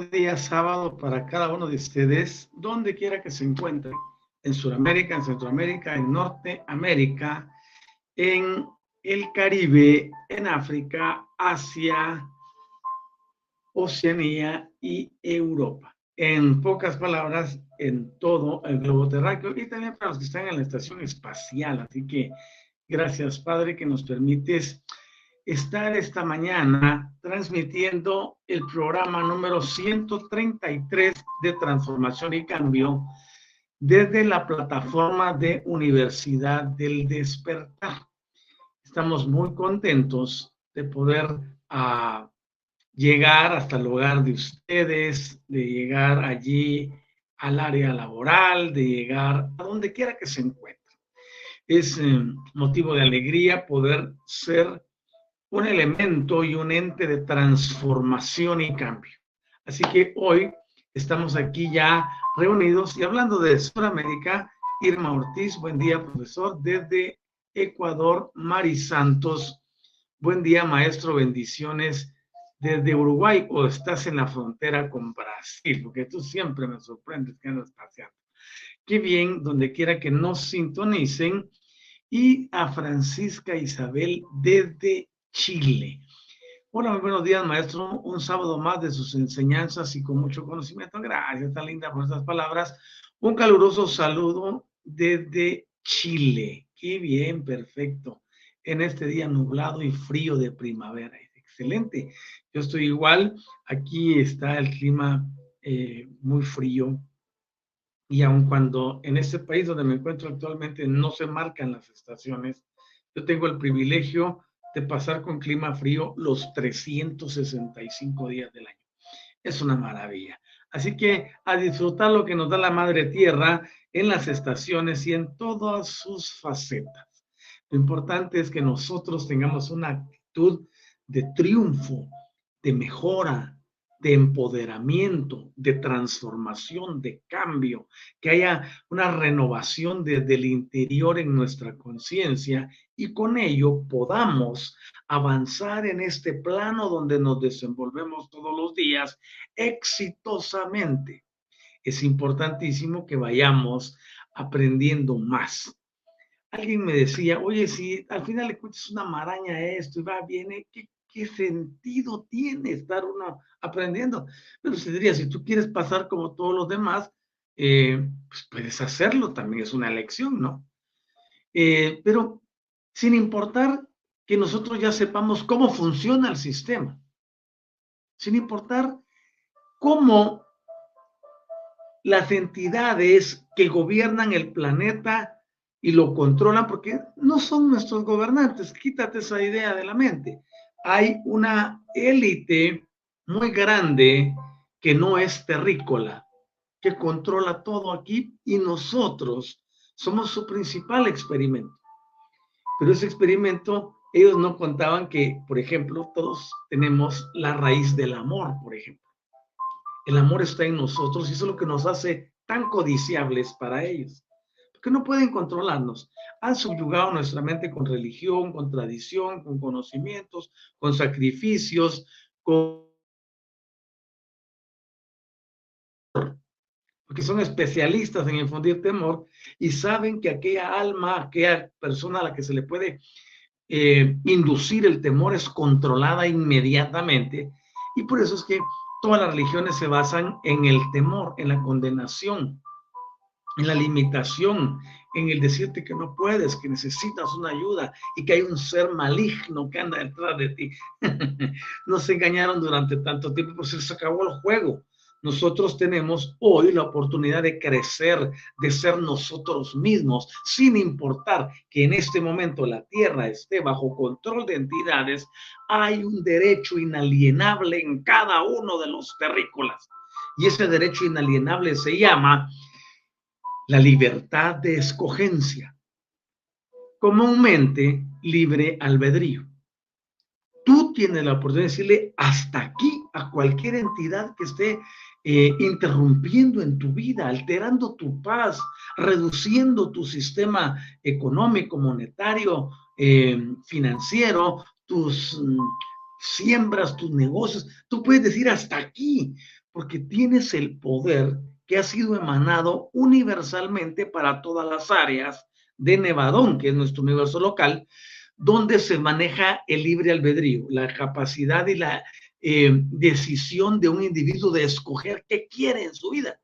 Día sábado para cada uno de ustedes, donde quiera que se encuentren, en Sudamérica, en Centroamérica, en Norteamérica, en el Caribe, en África, Asia, Oceanía y Europa. En pocas palabras, en todo el globo terráqueo y también para los que están en la estación espacial. Así que gracias, Padre, que nos permites estar esta mañana transmitiendo el programa número 133 de Transformación y Cambio desde la plataforma de Universidad del Despertar. Estamos muy contentos de poder ah, llegar hasta el hogar de ustedes, de llegar allí al área laboral, de llegar a donde quiera que se encuentre. Es eh, motivo de alegría poder ser un elemento y un ente de transformación y cambio. Así que hoy estamos aquí ya reunidos y hablando de Sudamérica, Irma Ortiz, buen día profesor, desde Ecuador, Mari Santos, buen día maestro, bendiciones desde Uruguay o estás en la frontera con Brasil, porque tú siempre me sorprendes que andas paseando. Qué bien, donde quiera que nos sintonicen. Y a Francisca Isabel desde Chile. Hola, muy buenos días, maestro. Un sábado más de sus enseñanzas y con mucho conocimiento. Gracias, tan linda por estas palabras. Un caluroso saludo desde Chile. Qué bien, perfecto. En este día nublado y frío de primavera. Excelente. Yo estoy igual. Aquí está el clima eh, muy frío. Y aun cuando en este país donde me encuentro actualmente no se marcan las estaciones, yo tengo el privilegio de pasar con clima frío los 365 días del año. Es una maravilla. Así que a disfrutar lo que nos da la Madre Tierra en las estaciones y en todas sus facetas. Lo importante es que nosotros tengamos una actitud de triunfo, de mejora, de empoderamiento, de transformación, de cambio, que haya una renovación desde el interior en nuestra conciencia y con ello podamos avanzar en este plano donde nos desenvolvemos todos los días exitosamente. Es importantísimo que vayamos aprendiendo más. Alguien me decía, oye, si al final cuentas una maraña esto y va, viene, ¿qué, ¿qué sentido tiene estar uno aprendiendo? Pero se diría, si tú quieres pasar como todos los demás, eh, pues puedes hacerlo, también es una elección, ¿no? Eh, pero sin importar que nosotros ya sepamos cómo funciona el sistema, sin importar cómo las entidades que gobiernan el planeta y lo controlan, porque no son nuestros gobernantes, quítate esa idea de la mente. Hay una élite muy grande que no es terrícola, que controla todo aquí y nosotros somos su principal experimento. Pero ese experimento, ellos no contaban que, por ejemplo, todos tenemos la raíz del amor, por ejemplo. El amor está en nosotros y eso es lo que nos hace tan codiciables para ellos. Porque no pueden controlarnos. Han subyugado nuestra mente con religión, con tradición, con conocimientos, con sacrificios, con porque son especialistas en infundir temor y saben que aquella alma, aquella persona a la que se le puede eh, inducir el temor es controlada inmediatamente. Y por eso es que todas las religiones se basan en el temor, en la condenación, en la limitación, en el decirte que no puedes, que necesitas una ayuda y que hay un ser maligno que anda detrás de ti. Nos engañaron durante tanto tiempo, pues se acabó el juego nosotros tenemos hoy la oportunidad de crecer, de ser nosotros mismos, sin importar que en este momento la tierra esté bajo control de entidades, hay un derecho inalienable en cada uno de los terrícolas. Y ese derecho inalienable se llama la libertad de escogencia, comúnmente libre albedrío. Tú tienes la oportunidad de decirle hasta aquí a cualquier entidad que esté eh, interrumpiendo en tu vida, alterando tu paz, reduciendo tu sistema económico, monetario, eh, financiero, tus mm, siembras, tus negocios. Tú puedes decir hasta aquí, porque tienes el poder que ha sido emanado universalmente para todas las áreas de Nevadón, que es nuestro universo local, donde se maneja el libre albedrío, la capacidad y la eh, decisión de un individuo de escoger qué quiere en su vida.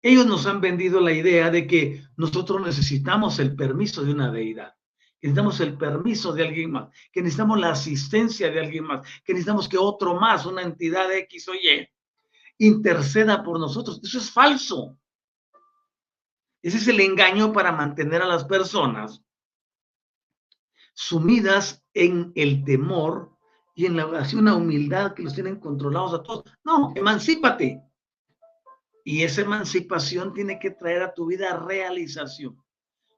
Ellos nos han vendido la idea de que nosotros necesitamos el permiso de una deidad, que necesitamos el permiso de alguien más, que necesitamos la asistencia de alguien más, que necesitamos que otro más, una entidad X o Y, interceda por nosotros. Eso es falso. Ese es el engaño para mantener a las personas sumidas en el temor y en la una humildad que los tienen controlados a todos. No, emancípate. Y esa emancipación tiene que traer a tu vida realización.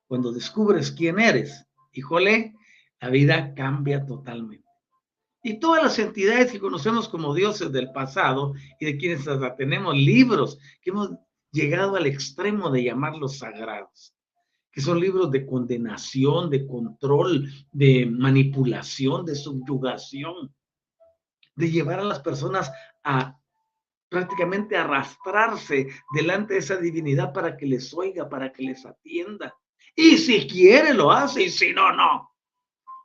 Cuando descubres quién eres, híjole, la vida cambia totalmente. Y todas las entidades que conocemos como dioses del pasado y de quienes tenemos libros que hemos llegado al extremo de llamarlos sagrados que son libros de condenación, de control, de manipulación, de subyugación, de llevar a las personas a prácticamente arrastrarse delante de esa divinidad para que les oiga, para que les atienda. Y si quiere lo hace, y si no, no.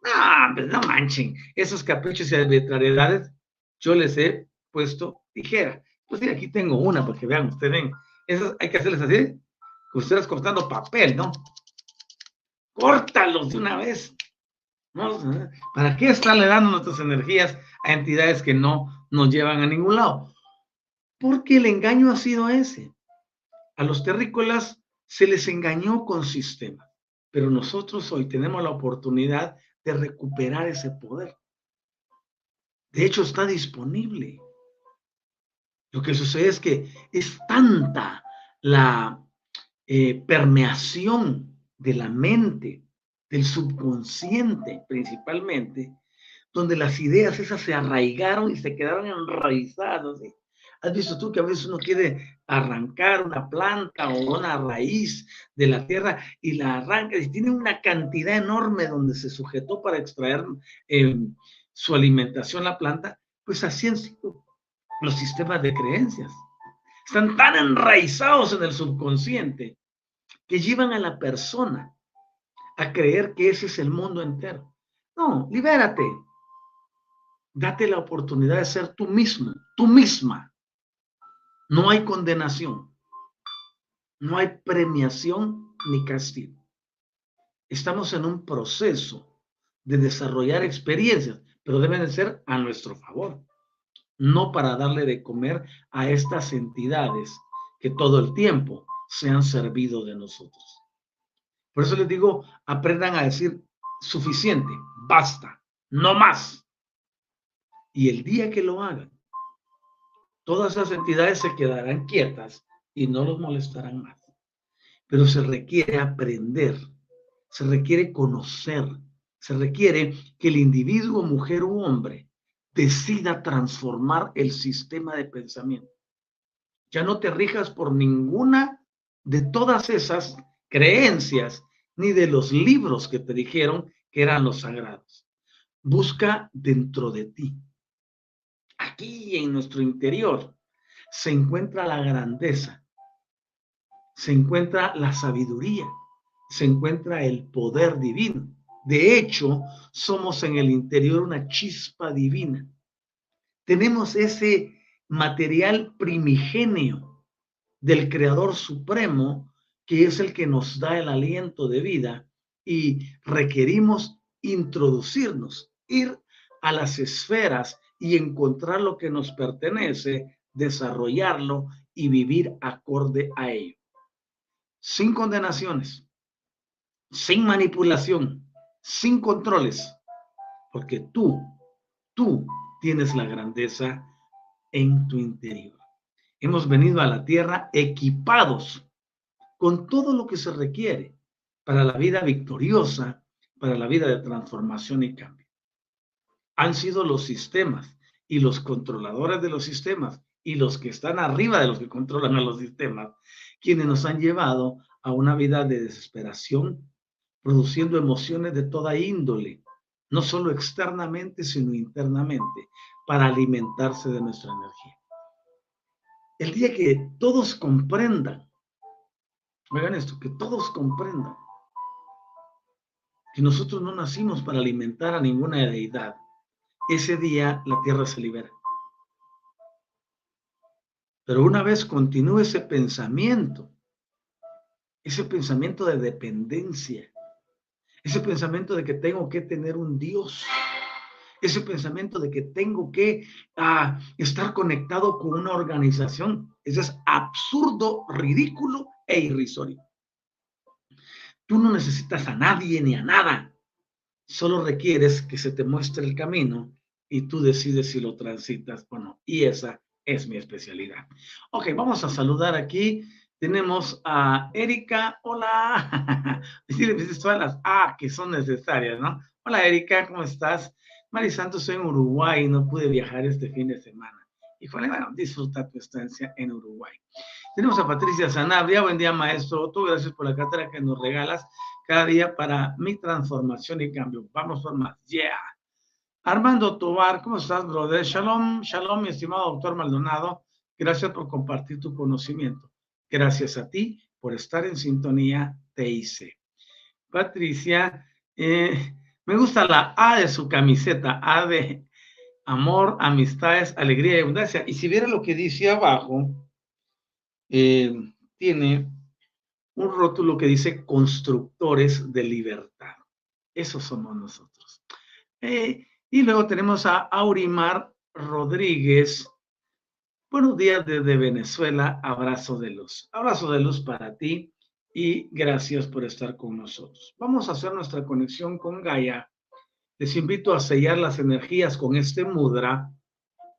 No, pues no manchen. Esos caprichos y arbitrariedades, yo les he puesto tijera. Pues sí, aquí tengo una para que vean, ustedes ven. Hay que hacerles así, ustedes cortando papel, ¿no? Córtalos de una vez. ¿Para qué estarle dando nuestras energías a entidades que no nos llevan a ningún lado? Porque el engaño ha sido ese. A los terrícolas se les engañó con sistema, pero nosotros hoy tenemos la oportunidad de recuperar ese poder. De hecho, está disponible. Lo que sucede es que es tanta la eh, permeación de la mente, del subconsciente principalmente, donde las ideas esas se arraigaron y se quedaron enraizadas. ¿Has visto tú que a veces uno quiere arrancar una planta o una raíz de la tierra y la arranca y tiene una cantidad enorme donde se sujetó para extraer eh, su alimentación la planta? Pues así han sido los sistemas de creencias. Están tan enraizados en el subconsciente que llevan a la persona a creer que ese es el mundo entero. No, libérate. Date la oportunidad de ser tú mismo, tú misma. No hay condenación. No hay premiación ni castigo. Estamos en un proceso de desarrollar experiencias, pero deben de ser a nuestro favor, no para darle de comer a estas entidades que todo el tiempo se han servido de nosotros. Por eso les digo, aprendan a decir suficiente, basta, no más. Y el día que lo hagan, todas esas entidades se quedarán quietas y no los molestarán más. Pero se requiere aprender, se requiere conocer, se requiere que el individuo, mujer u hombre, decida transformar el sistema de pensamiento. Ya no te rijas por ninguna de todas esas creencias ni de los libros que te dijeron que eran los sagrados. Busca dentro de ti. Aquí en nuestro interior se encuentra la grandeza, se encuentra la sabiduría, se encuentra el poder divino. De hecho, somos en el interior una chispa divina. Tenemos ese material primigenio del Creador Supremo, que es el que nos da el aliento de vida y requerimos introducirnos, ir a las esferas y encontrar lo que nos pertenece, desarrollarlo y vivir acorde a ello. Sin condenaciones, sin manipulación, sin controles, porque tú, tú tienes la grandeza en tu interior. Hemos venido a la tierra equipados con todo lo que se requiere para la vida victoriosa, para la vida de transformación y cambio. Han sido los sistemas y los controladores de los sistemas y los que están arriba de los que controlan a los sistemas, quienes nos han llevado a una vida de desesperación, produciendo emociones de toda índole, no solo externamente, sino internamente, para alimentarse de nuestra energía. El día que todos comprendan, oigan esto, que todos comprendan que nosotros no nacimos para alimentar a ninguna deidad, ese día la tierra se libera. Pero una vez continúe ese pensamiento, ese pensamiento de dependencia, ese pensamiento de que tengo que tener un Dios, ese pensamiento de que tengo que ah, estar conectado con una organización, eso es absurdo, ridículo e irrisorio. Tú no necesitas a nadie ni a nada. Solo requieres que se te muestre el camino y tú decides si lo transitas o no. Y esa es mi especialidad. Ok, vamos a saludar aquí. Tenemos a Erika. Hola. Decirle todas las A que son necesarias, ¿no? Hola Erika, ¿cómo estás? Mari Santos, soy en Uruguay, no pude viajar este fin de semana. Fue, bueno, disfruta tu estancia en Uruguay. Tenemos a Patricia Sanabria. Buen día, maestro Otto. Gracias por la cátedra que nos regalas cada día para mi transformación y cambio. Vamos por más. Yeah. Armando Tobar, ¿cómo estás, brother? Shalom, shalom, mi estimado doctor Maldonado. Gracias por compartir tu conocimiento. Gracias a ti por estar en sintonía TIC. Patricia, eh, me gusta la A de su camiseta, A de amor, amistades, alegría y abundancia. Y si viera lo que dice abajo, eh, tiene un rótulo que dice constructores de libertad. Esos somos nosotros. Eh, y luego tenemos a Aurimar Rodríguez. Buenos días desde Venezuela. Abrazo de luz. Abrazo de luz para ti y gracias por estar con nosotros. Vamos a hacer nuestra conexión con Gaia. Les invito a sellar las energías con este mudra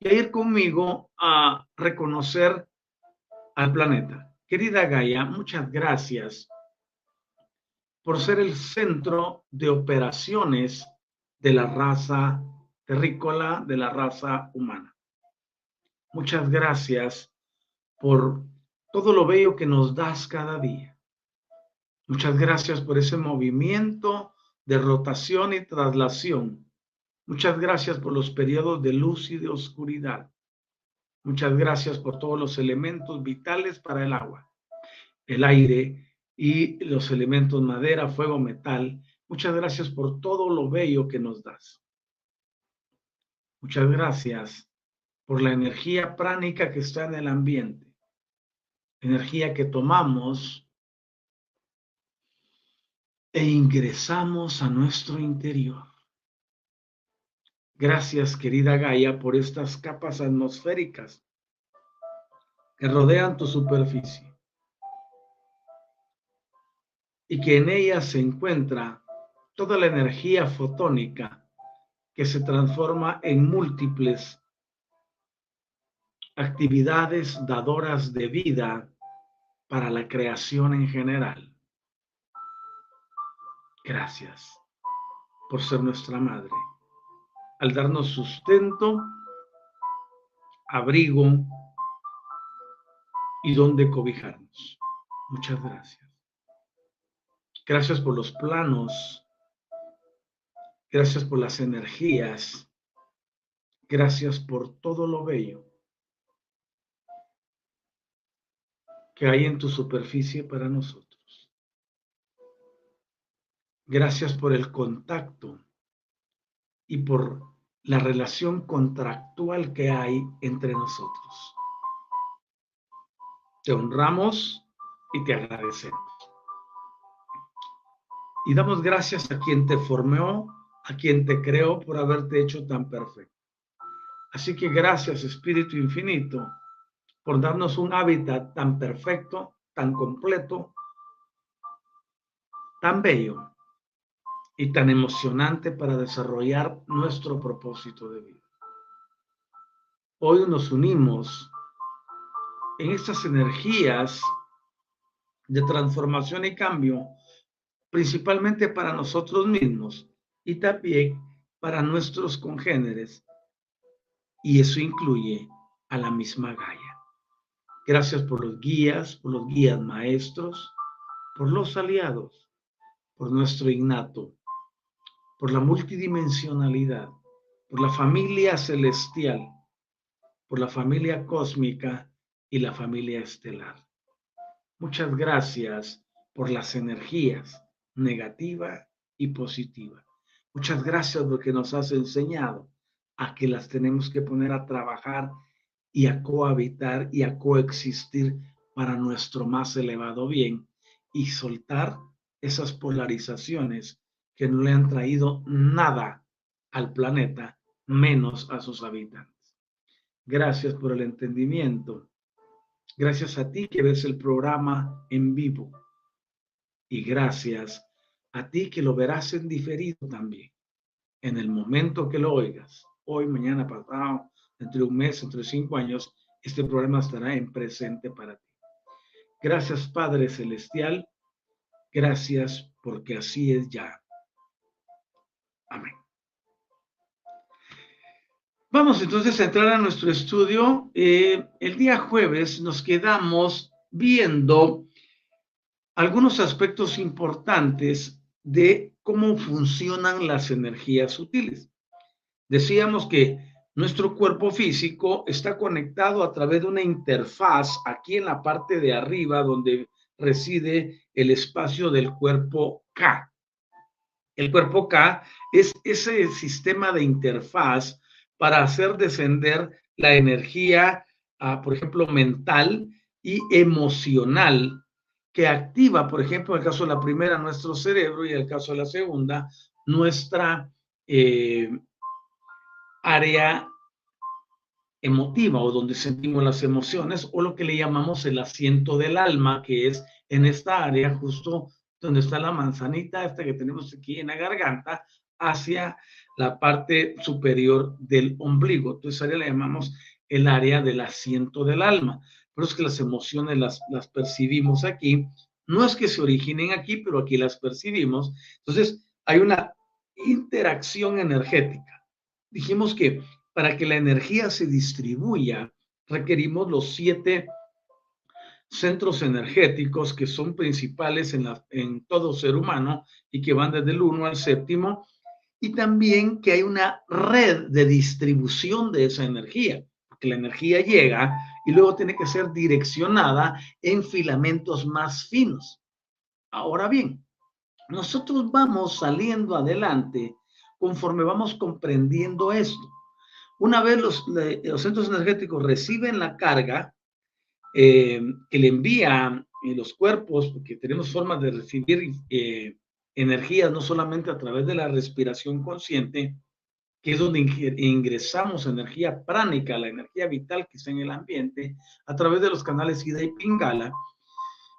y a ir conmigo a reconocer al planeta. Querida Gaia, muchas gracias por ser el centro de operaciones de la raza terrícola, de la raza humana. Muchas gracias por todo lo bello que nos das cada día. Muchas gracias por ese movimiento de rotación y traslación. Muchas gracias por los periodos de luz y de oscuridad. Muchas gracias por todos los elementos vitales para el agua, el aire y los elementos madera, fuego, metal. Muchas gracias por todo lo bello que nos das. Muchas gracias por la energía pránica que está en el ambiente, energía que tomamos e ingresamos a nuestro interior. Gracias, querida Gaia, por estas capas atmosféricas que rodean tu superficie y que en ellas se encuentra toda la energía fotónica que se transforma en múltiples actividades dadoras de vida para la creación en general. Gracias por ser nuestra madre, al darnos sustento, abrigo y donde cobijarnos. Muchas gracias. Gracias por los planos. Gracias por las energías. Gracias por todo lo bello que hay en tu superficie para nosotros. Gracias por el contacto y por la relación contractual que hay entre nosotros. Te honramos y te agradecemos. Y damos gracias a quien te formó, a quien te creó por haberte hecho tan perfecto. Así que gracias, Espíritu Infinito por darnos un hábitat tan perfecto, tan completo, tan bello y tan emocionante para desarrollar nuestro propósito de vida. Hoy nos unimos en estas energías de transformación y cambio, principalmente para nosotros mismos y también para nuestros congéneres, y eso incluye a la misma Gaia. Gracias por los guías, por los guías maestros, por los aliados, por nuestro innato, por la multidimensionalidad, por la familia celestial, por la familia cósmica y la familia estelar. Muchas gracias por las energías negativa y positiva. Muchas gracias porque nos has enseñado a que las tenemos que poner a trabajar y a cohabitar y a coexistir para nuestro más elevado bien y soltar esas polarizaciones que no le han traído nada al planeta, menos a sus habitantes. Gracias por el entendimiento. Gracias a ti que ves el programa en vivo. Y gracias a ti que lo verás en diferido también. En el momento que lo oigas, hoy, mañana, pasado, entre un mes, entre cinco años, este programa estará en presente para ti. Gracias, Padre Celestial. Gracias porque así es ya. Amén. Vamos entonces a entrar a nuestro estudio. Eh, el día jueves nos quedamos viendo algunos aspectos importantes de cómo funcionan las energías sutiles. Decíamos que nuestro cuerpo físico está conectado a través de una interfaz aquí en la parte de arriba donde reside el espacio del cuerpo K. El cuerpo K es ese sistema de interfaz para hacer descender la energía, ah, por ejemplo, mental y emocional que activa, por ejemplo, en el caso de la primera, nuestro cerebro y en el caso de la segunda, nuestra eh, área emotiva o donde sentimos las emociones o lo que le llamamos el asiento del alma, que es en esta área justo donde está la manzanita esta que tenemos aquí en la garganta hacia la parte superior del ombligo. Entonces, área le llamamos el área del asiento del alma. Pero es que las emociones las, las percibimos aquí. No es que se originen aquí, pero aquí las percibimos. Entonces, hay una interacción energética dijimos que para que la energía se distribuya, requerimos los siete centros energéticos que son principales en, en todo ser humano y que van desde el 1 al séptimo, y también que hay una red de distribución de esa energía, porque la energía llega y luego tiene que ser direccionada en filamentos más finos. Ahora bien, nosotros vamos saliendo adelante conforme vamos comprendiendo esto. Una vez los, centros energéticos reciben la carga eh, que le envían eh, los cuerpos, porque tenemos formas de recibir eh, energías no solamente a través de la respiración consciente, que es donde ingresamos energía pránica, la energía vital que está en el ambiente, a través de los canales Ida y Pingala,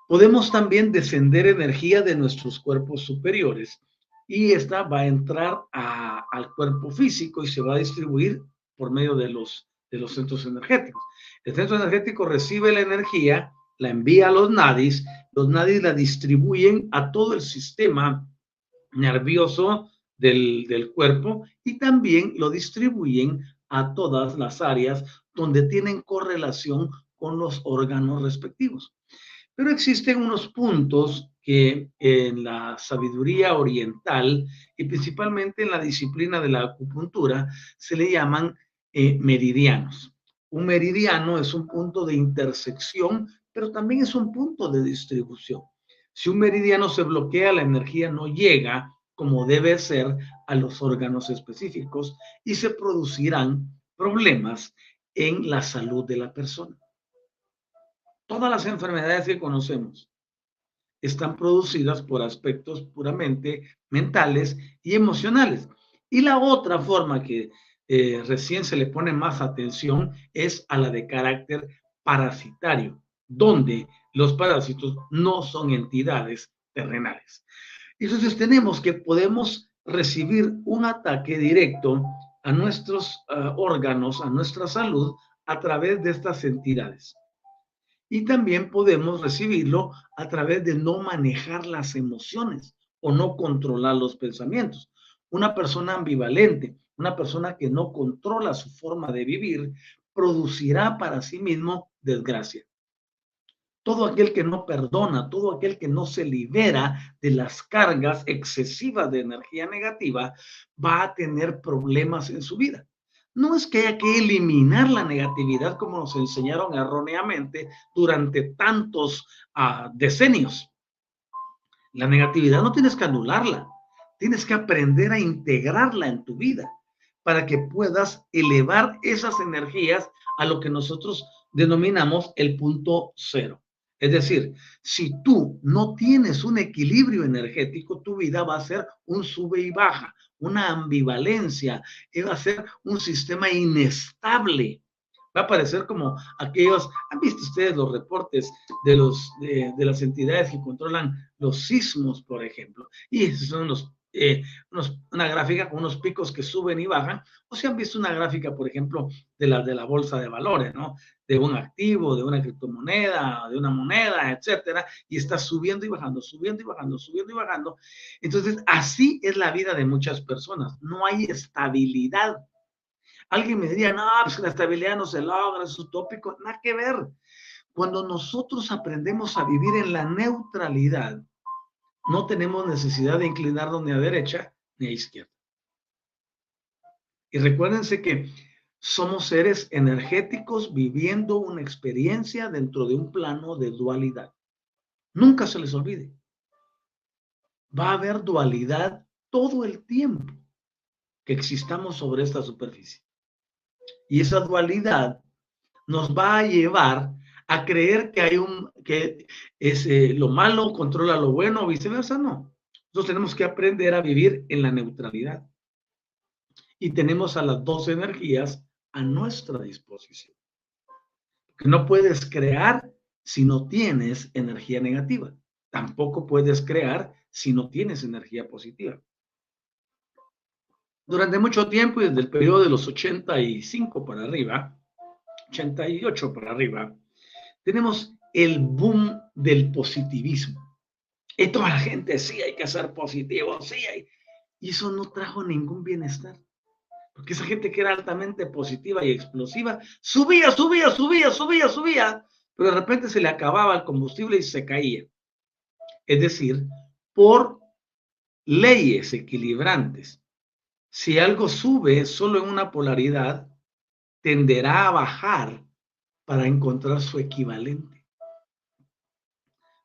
podemos también descender energía de nuestros cuerpos superiores y esta va a entrar al cuerpo físico y se va a distribuir por medio de los, de los centros energéticos. El centro energético recibe la energía, la envía a los nadis, los nadis la distribuyen a todo el sistema nervioso del, del cuerpo y también lo distribuyen a todas las áreas donde tienen correlación con los órganos respectivos. Pero existen unos puntos que en la sabiduría oriental y principalmente en la disciplina de la acupuntura se le llaman eh, meridianos. Un meridiano es un punto de intersección, pero también es un punto de distribución. Si un meridiano se bloquea, la energía no llega como debe ser a los órganos específicos y se producirán problemas en la salud de la persona. Todas las enfermedades que conocemos están producidas por aspectos puramente mentales y emocionales. Y la otra forma que eh, recién se le pone más atención es a la de carácter parasitario, donde los parásitos no son entidades terrenales. Entonces tenemos que podemos recibir un ataque directo a nuestros ah, órganos, a nuestra salud, a través de estas entidades. Y también podemos recibirlo a través de no manejar las emociones o no controlar los pensamientos. Una persona ambivalente, una persona que no controla su forma de vivir, producirá para sí mismo desgracia. Todo aquel que no perdona, todo aquel que no se libera de las cargas excesivas de energía negativa, va a tener problemas en su vida. No es que haya que eliminar la negatividad como nos enseñaron erróneamente durante tantos ah, decenios. La negatividad no tienes que anularla, tienes que aprender a integrarla en tu vida para que puedas elevar esas energías a lo que nosotros denominamos el punto cero. Es decir, si tú no tienes un equilibrio energético, tu vida va a ser un sube y baja, una ambivalencia, va a ser un sistema inestable. Va a parecer como aquellos, ¿han visto ustedes los reportes de, los, de, las entidades que controlan los sismos, por ejemplo? Y esos son los eh, una gráfica con unos picos que suben y bajan, o si han visto una gráfica, por ejemplo, de la de la bolsa de valores, ¿no? De un activo, de una criptomoneda, de una moneda, etcétera, y está subiendo y bajando, subiendo y bajando, subiendo y bajando. Entonces, así es la vida de muchas personas. No hay estabilidad. Alguien me diría, no, pues la estabilidad no se logra, es utópico. Nada que ver. Cuando nosotros aprendemos a vivir en la neutralidad, no tenemos necesidad de inclinarnos ni a derecha ni a izquierda. Y recuérdense que somos seres energéticos viviendo una experiencia dentro de un plano de dualidad. Nunca se les olvide. Va a haber dualidad todo el tiempo que existamos sobre esta superficie. Y esa dualidad nos va a llevar a creer que hay un, que es, eh, lo malo controla lo bueno o viceversa, no. Nosotros tenemos que aprender a vivir en la neutralidad. Y tenemos a las dos energías a nuestra disposición. Que no puedes crear si no tienes energía negativa. Tampoco puedes crear si no tienes energía positiva. Durante mucho tiempo, y desde el periodo de los 85 para arriba, 88 para arriba, tenemos el boom del positivismo. Y toda la gente, sí, hay que ser positivo, sí, hay... y eso no trajo ningún bienestar. Porque esa gente que era altamente positiva y explosiva, subía, subía, subía, subía, subía, pero de repente se le acababa el combustible y se caía. Es decir, por leyes equilibrantes, si algo sube solo en una polaridad, tenderá a bajar para encontrar su equivalente.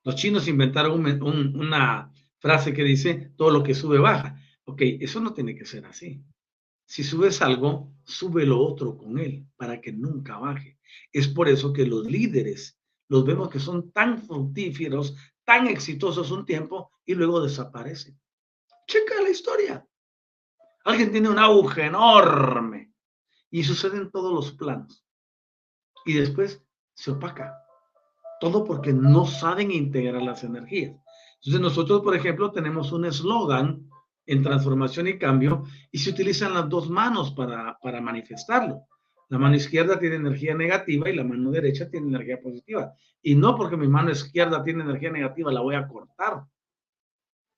Los chinos inventaron una frase que dice, todo lo que sube baja. Ok, eso no tiene que ser así. Si subes algo, sube lo otro con él para que nunca baje. Es por eso que los líderes los vemos que son tan fructíferos, tan exitosos un tiempo y luego desaparecen. Checa la historia. Alguien tiene un auge enorme y sucede en todos los planos. Y después se opaca. Todo porque no saben integrar las energías. Entonces nosotros, por ejemplo, tenemos un eslogan en transformación y cambio y se utilizan las dos manos para, para manifestarlo. La mano izquierda tiene energía negativa y la mano derecha tiene energía positiva. Y no porque mi mano izquierda tiene energía negativa, la voy a cortar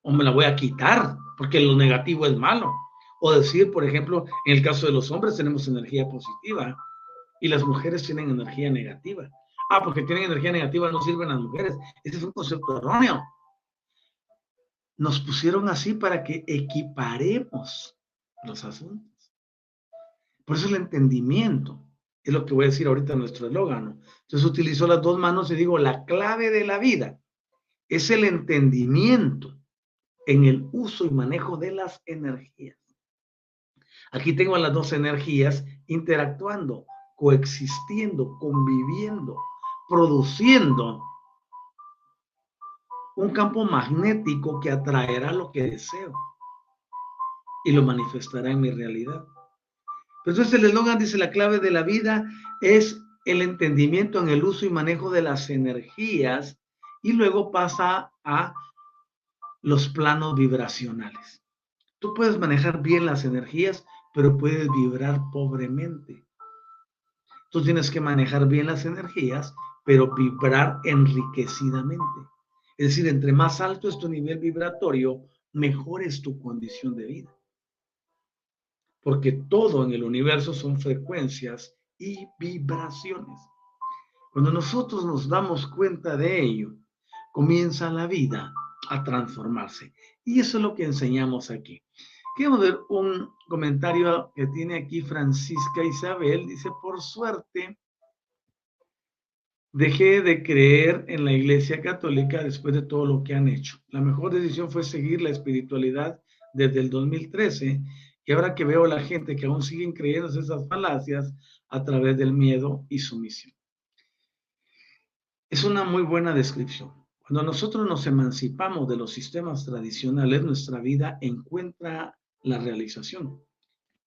o me la voy a quitar porque lo negativo es malo. O decir, por ejemplo, en el caso de los hombres tenemos energía positiva y las mujeres tienen energía negativa. Ah, porque tienen energía negativa no sirven las mujeres. Ese es un concepto erróneo. Nos pusieron así para que equiparemos los asuntos. Por eso el entendimiento es lo que voy a decir ahorita en nuestro eslogan. Entonces utilizo las dos manos y digo, la clave de la vida es el entendimiento en el uso y manejo de las energías. Aquí tengo a las dos energías interactuando, coexistiendo, conviviendo, produciendo un campo magnético que atraerá lo que deseo y lo manifestará en mi realidad. Entonces el eslogan dice, la clave de la vida es el entendimiento en el uso y manejo de las energías y luego pasa a los planos vibracionales. Tú puedes manejar bien las energías, pero puedes vibrar pobremente. Tú tienes que manejar bien las energías, pero vibrar enriquecidamente. Es decir, entre más alto es tu nivel vibratorio, mejor es tu condición de vida porque todo en el universo son frecuencias y vibraciones. Cuando nosotros nos damos cuenta de ello, comienza la vida a transformarse. Y eso es lo que enseñamos aquí. Quiero ver un comentario que tiene aquí Francisca Isabel. Dice, por suerte, dejé de creer en la Iglesia Católica después de todo lo que han hecho. La mejor decisión fue seguir la espiritualidad desde el 2013 y ahora que veo a la gente que aún siguen creyendo esas falacias a través del miedo y sumisión. Es una muy buena descripción. Cuando nosotros nos emancipamos de los sistemas tradicionales, nuestra vida encuentra la realización.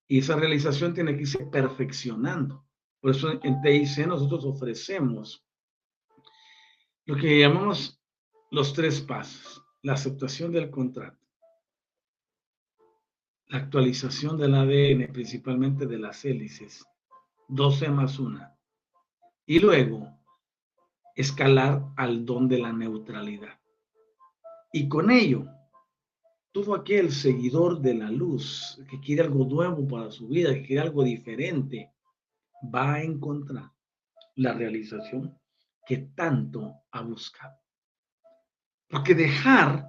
Y esa realización tiene que irse perfeccionando. Por eso en TIC nosotros ofrecemos lo que llamamos los tres pasos. La aceptación del contrato, la actualización del ADN, principalmente de las hélices, 12 más 1. Y luego, escalar al don de la neutralidad. Y con ello, todo aquel seguidor de la luz que quiere algo nuevo para su vida, que quiere algo diferente, va a encontrar la realización que tanto ha buscado. Porque dejar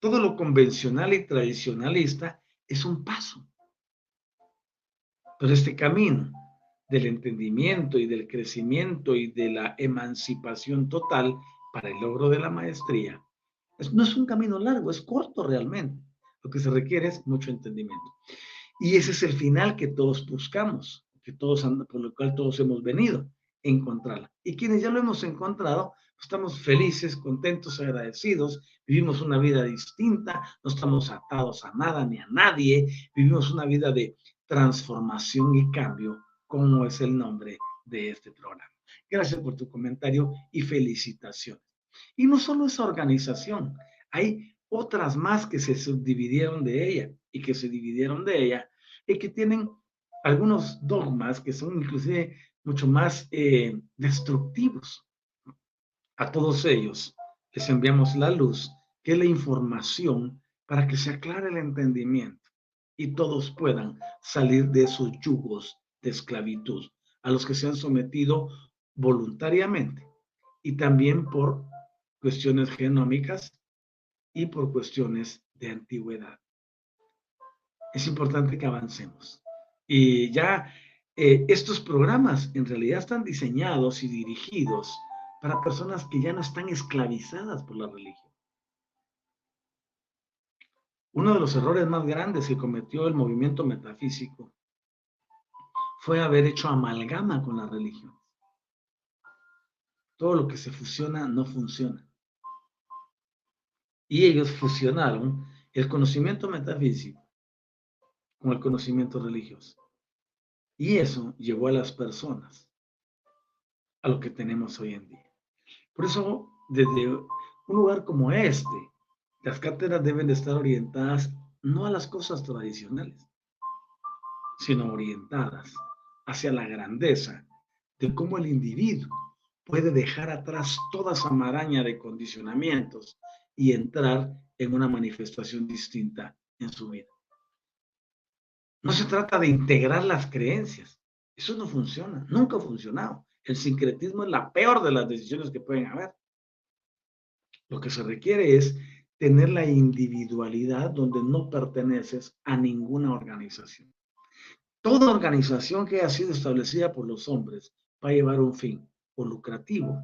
todo lo convencional y tradicionalista es un paso. Pero este camino del entendimiento y del crecimiento y de la emancipación total para el logro de la maestría no es un camino largo, es corto realmente. Lo que se requiere es mucho entendimiento. Y ese es el final que todos buscamos, que todos por lo cual todos hemos venido, encontrarla. Y quienes ya lo hemos encontrado, estamos felices, contentos, agradecidos, vivimos una vida distinta, no estamos atados a nada ni a nadie, vivimos una vida de transformación y cambio, como es el nombre de este programa. Gracias por tu comentario y felicitaciones. Y no solo esa organización, hay otras más que se subdividieron de ella y que se dividieron de ella y que tienen algunos dogmas que son inclusive mucho más eh, destructivos a todos ellos les enviamos la luz, que es la información para que se aclare el entendimiento y todos puedan salir de sus yugos de esclavitud a los que se han sometido voluntariamente y también por cuestiones genómicas y por cuestiones de antigüedad. Es importante que avancemos. Y ya eh, estos programas en realidad están diseñados y dirigidos para personas que ya no están esclavizadas por la religión. Uno de los errores más grandes que cometió el movimiento metafísico fue haber hecho amalgama con la religión. Todo lo que se fusiona no funciona. Y ellos fusionaron el conocimiento metafísico con el conocimiento religioso. Y eso llevó a las personas a lo que tenemos hoy en día. Por eso, desde un lugar como este, las cátedras deben de estar orientadas no a las cosas tradicionales, sino orientadas hacia la grandeza de cómo el individuo puede dejar atrás toda esa maraña de condicionamientos y entrar en una manifestación distinta en su vida. No se trata de integrar las creencias. Eso no funciona, nunca ha funcionado. El sincretismo es la peor de las decisiones que pueden haber. Lo que se requiere es tener la individualidad donde no perteneces a ninguna organización. Toda organización que haya sido establecida por los hombres va a llevar un fin o lucrativo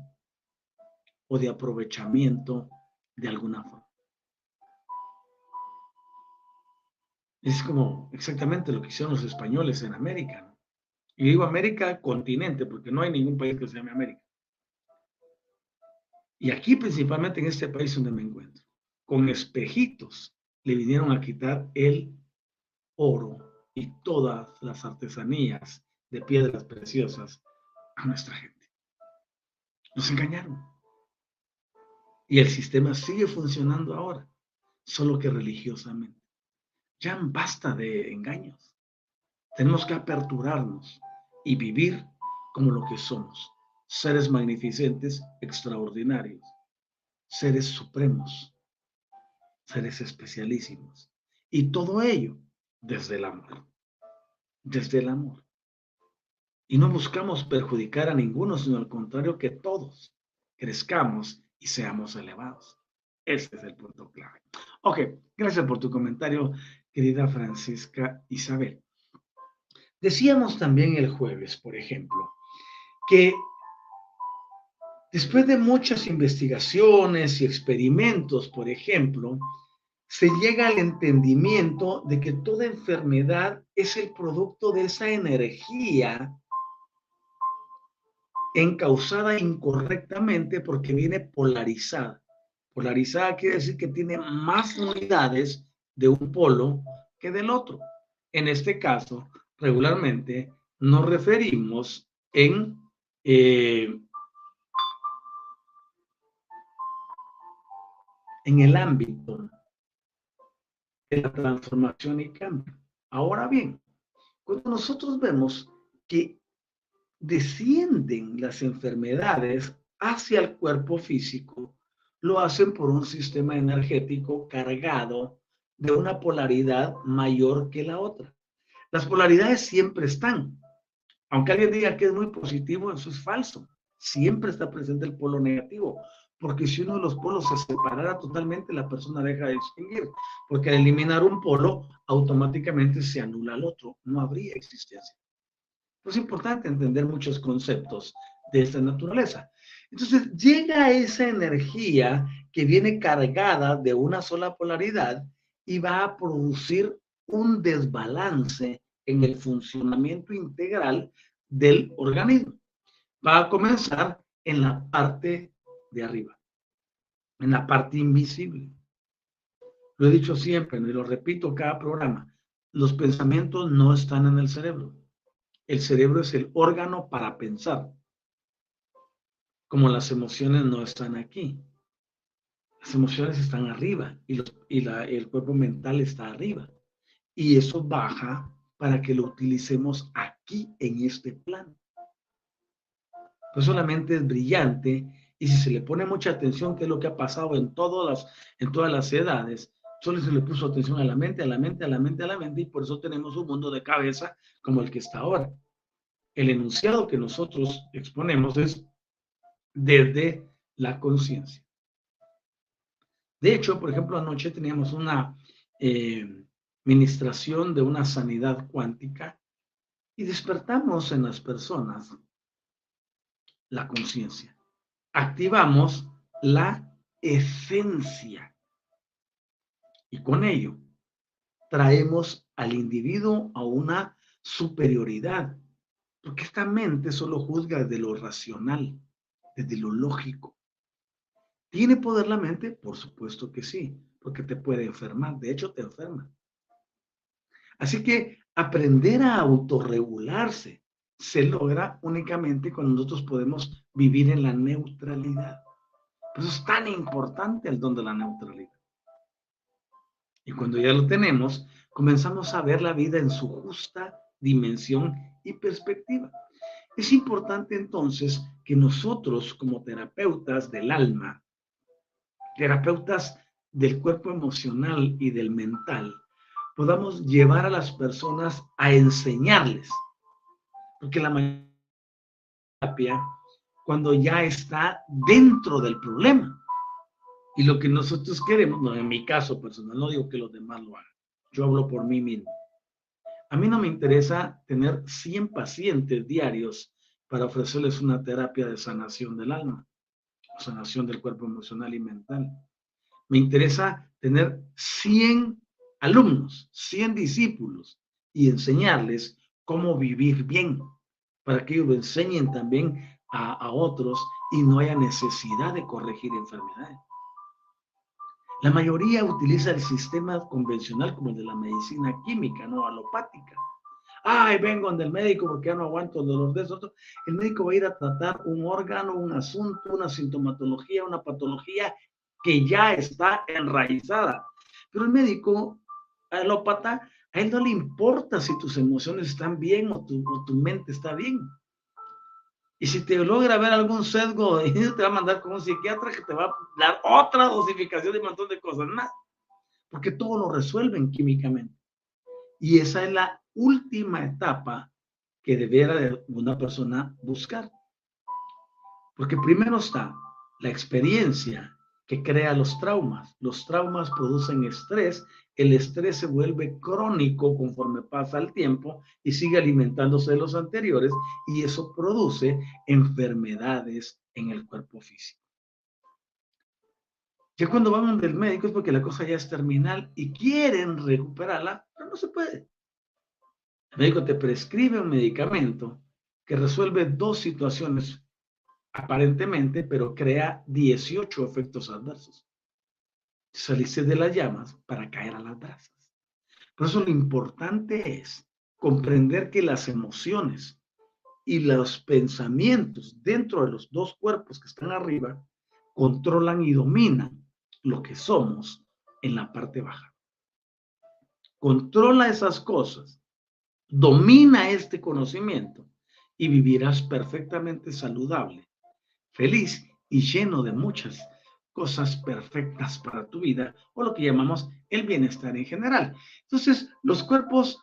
o de aprovechamiento de alguna forma. Es como exactamente lo que hicieron los españoles en América. Y digo América continente, porque no hay ningún país que se llame América. Y aquí principalmente en este país donde me encuentro, con espejitos le vinieron a quitar el oro y todas las artesanías de piedras preciosas a nuestra gente. Nos engañaron. Y el sistema sigue funcionando ahora, solo que religiosamente. Ya basta de engaños. Tenemos que aperturarnos y vivir como lo que somos, seres magnificentes, extraordinarios, seres supremos, seres especialísimos. Y todo ello desde el amor, desde el amor. Y no buscamos perjudicar a ninguno, sino al contrario, que todos crezcamos y seamos elevados. Ese es el punto clave. Ok, gracias por tu comentario querida Francisca Isabel. Decíamos también el jueves, por ejemplo, que después de muchas investigaciones y experimentos, por ejemplo, se llega al entendimiento de que toda enfermedad es el producto de esa energía encausada incorrectamente porque viene polarizada. Polarizada quiere decir que tiene más unidades de un polo que del otro. En este caso, regularmente nos referimos en eh, en el ámbito de la transformación y cambio. Ahora bien, cuando nosotros vemos que descienden las enfermedades hacia el cuerpo físico, lo hacen por un sistema energético cargado de una polaridad mayor que la otra. Las polaridades siempre están. Aunque alguien diga que es muy positivo, eso es falso. Siempre está presente el polo negativo, porque si uno de los polos se separara totalmente, la persona deja de distinguir, porque al eliminar un polo, automáticamente se anula el otro, no habría existencia. Es importante entender muchos conceptos de esta naturaleza. Entonces, llega esa energía que viene cargada de una sola polaridad y va a producir un desbalance en el funcionamiento integral del organismo. Va a comenzar en la parte de arriba, en la parte invisible. Lo he dicho siempre y lo repito cada programa, los pensamientos no están en el cerebro. El cerebro es el órgano para pensar, como las emociones no están aquí. Las emociones están arriba y, el cuerpo mental está arriba. Y eso baja para que lo utilicemos aquí en este plano. Pues solamente es brillante y si se le pone mucha atención, que es lo que ha pasado en todas las, en todas las edades, solo se le puso atención a la mente, a la mente, a la mente, a la mente y por eso tenemos un mundo de cabeza como el que está ahora. El enunciado que nosotros exponemos es desde la conciencia. De hecho, por ejemplo, anoche teníamos una eh, ministración de una sanidad cuántica y despertamos en las personas la conciencia. Activamos la esencia. Y con ello traemos al individuo a una superioridad, porque esta mente solo juzga desde lo racional, desde lo lógico. ¿Tiene poder la mente? Por supuesto que sí, porque te puede enfermar. De hecho, te enferma. Así que aprender a autorregularse se logra únicamente cuando nosotros podemos vivir en la neutralidad. Por eso es tan importante el don de la neutralidad. Y cuando ya lo tenemos, comenzamos a ver la vida en su justa dimensión y perspectiva. Es importante entonces que nosotros como terapeutas del alma, terapeutas del cuerpo emocional y del mental, podamos llevar a las personas a enseñarles. Porque la terapia, cuando ya está dentro del problema, y lo que nosotros queremos, en mi caso personal, no digo que los demás lo hagan, yo hablo por mí mismo. A mí no me interesa tener 100 pacientes diarios para ofrecerles una terapia de sanación del alma, sanación del cuerpo emocional y mental. Me interesa tener 100 alumnos, 100 discípulos y enseñarles cómo vivir bien, para que ellos lo enseñen también a, a otros y no haya necesidad de corregir enfermedades. La mayoría utiliza el sistema convencional como el de la medicina química, no alopática. Ay, vengo del médico porque ya no aguanto el dolor de eso. El médico va a ir a tratar un órgano, un asunto, una sintomatología, una patología que ya está enraizada. Pero el médico alópata, a él no le importa si tus emociones están bien o tu, o tu mente está bien. Y si te logra ver algún sesgo, te va a mandar con un psiquiatra que te va a dar otra dosificación de un montón de cosas más. Porque todo lo resuelven químicamente. Y esa es la última etapa que debiera una persona buscar. Porque primero está la experiencia que crea los traumas. Los traumas producen estrés el estrés se vuelve crónico conforme pasa el tiempo y sigue alimentándose de los anteriores y eso produce enfermedades en el cuerpo físico. Ya cuando vamos del médico es porque la cosa ya es terminal y quieren recuperarla, pero no se puede. El médico te prescribe un medicamento que resuelve dos situaciones aparentemente, pero crea 18 efectos adversos salirse de las llamas para caer a las brasas. Por eso lo importante es comprender que las emociones y los pensamientos dentro de los dos cuerpos que están arriba controlan y dominan lo que somos en la parte baja. Controla esas cosas, domina este conocimiento y vivirás perfectamente saludable, feliz y lleno de muchas cosas perfectas para tu vida o lo que llamamos el bienestar en general. Entonces, los cuerpos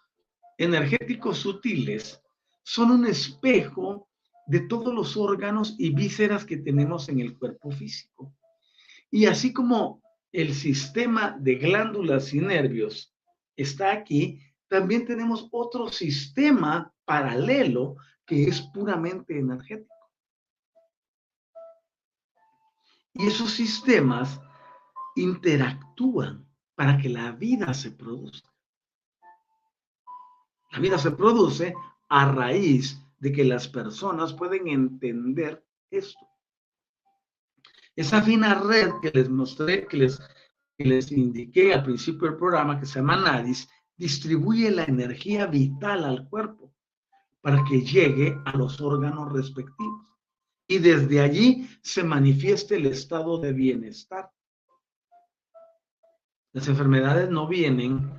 energéticos sutiles son un espejo de todos los órganos y vísceras que tenemos en el cuerpo físico. Y así como el sistema de glándulas y nervios está aquí, también tenemos otro sistema paralelo que es puramente energético. Y esos sistemas interactúan para que la vida se produzca. La vida se produce a raíz de que las personas pueden entender esto. Esa fina red que les mostré, que les, que les indiqué al principio del programa, que se llama NADIS, distribuye la energía vital al cuerpo para que llegue a los órganos respectivos y desde allí se manifiesta el estado de bienestar. Las enfermedades no vienen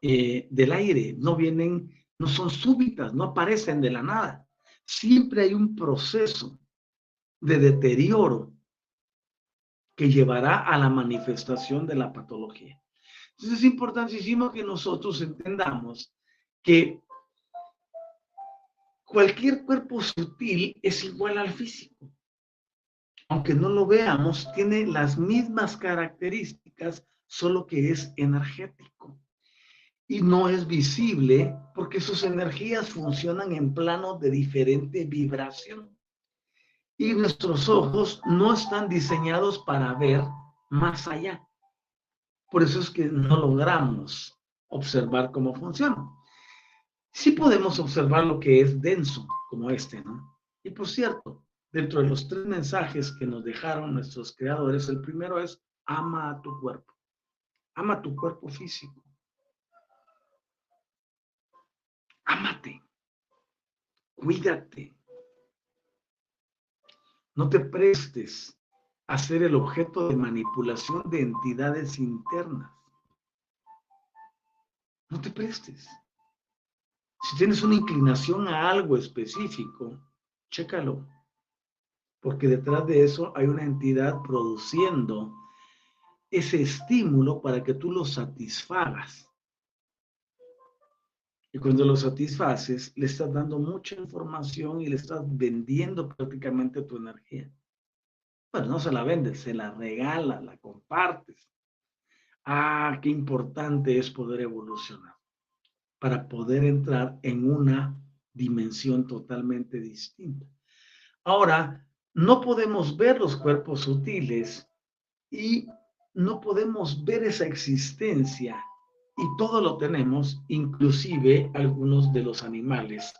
eh, del aire, no vienen, no son súbitas, no aparecen de la nada. Siempre hay un proceso de deterioro que llevará a la manifestación de la patología. Entonces es importantísimo que nosotros entendamos que cualquier cuerpo sutil es igual al físico. Aunque no lo veamos, tiene las mismas características, solo que es energético. Y no es visible porque sus energías funcionan en planos de diferente vibración. Y nuestros ojos no están diseñados para ver más allá. Por eso es que no logramos observar cómo funciona sí podemos observar lo que es denso, como este, ¿no? Y por cierto, dentro de los tres mensajes que nos dejaron nuestros creadores, el primero es ama a tu cuerpo, ama tu cuerpo físico. Ámate, cuídate. No te prestes a ser el objeto de manipulación de entidades internas. No te prestes. Si tienes una inclinación a algo específico, chécalo. Porque detrás de eso hay una entidad produciendo ese estímulo para que tú lo satisfagas. Y cuando lo satisfaces, le estás dando mucha información y le estás vendiendo prácticamente tu energía. Bueno, no se la vendes, se la regala, la compartes. Ah, qué importante es poder evolucionar para poder entrar en una dimensión totalmente distinta. Ahora, no podemos ver los cuerpos sutiles y no podemos ver esa existencia y todo lo tenemos, inclusive algunos de los animales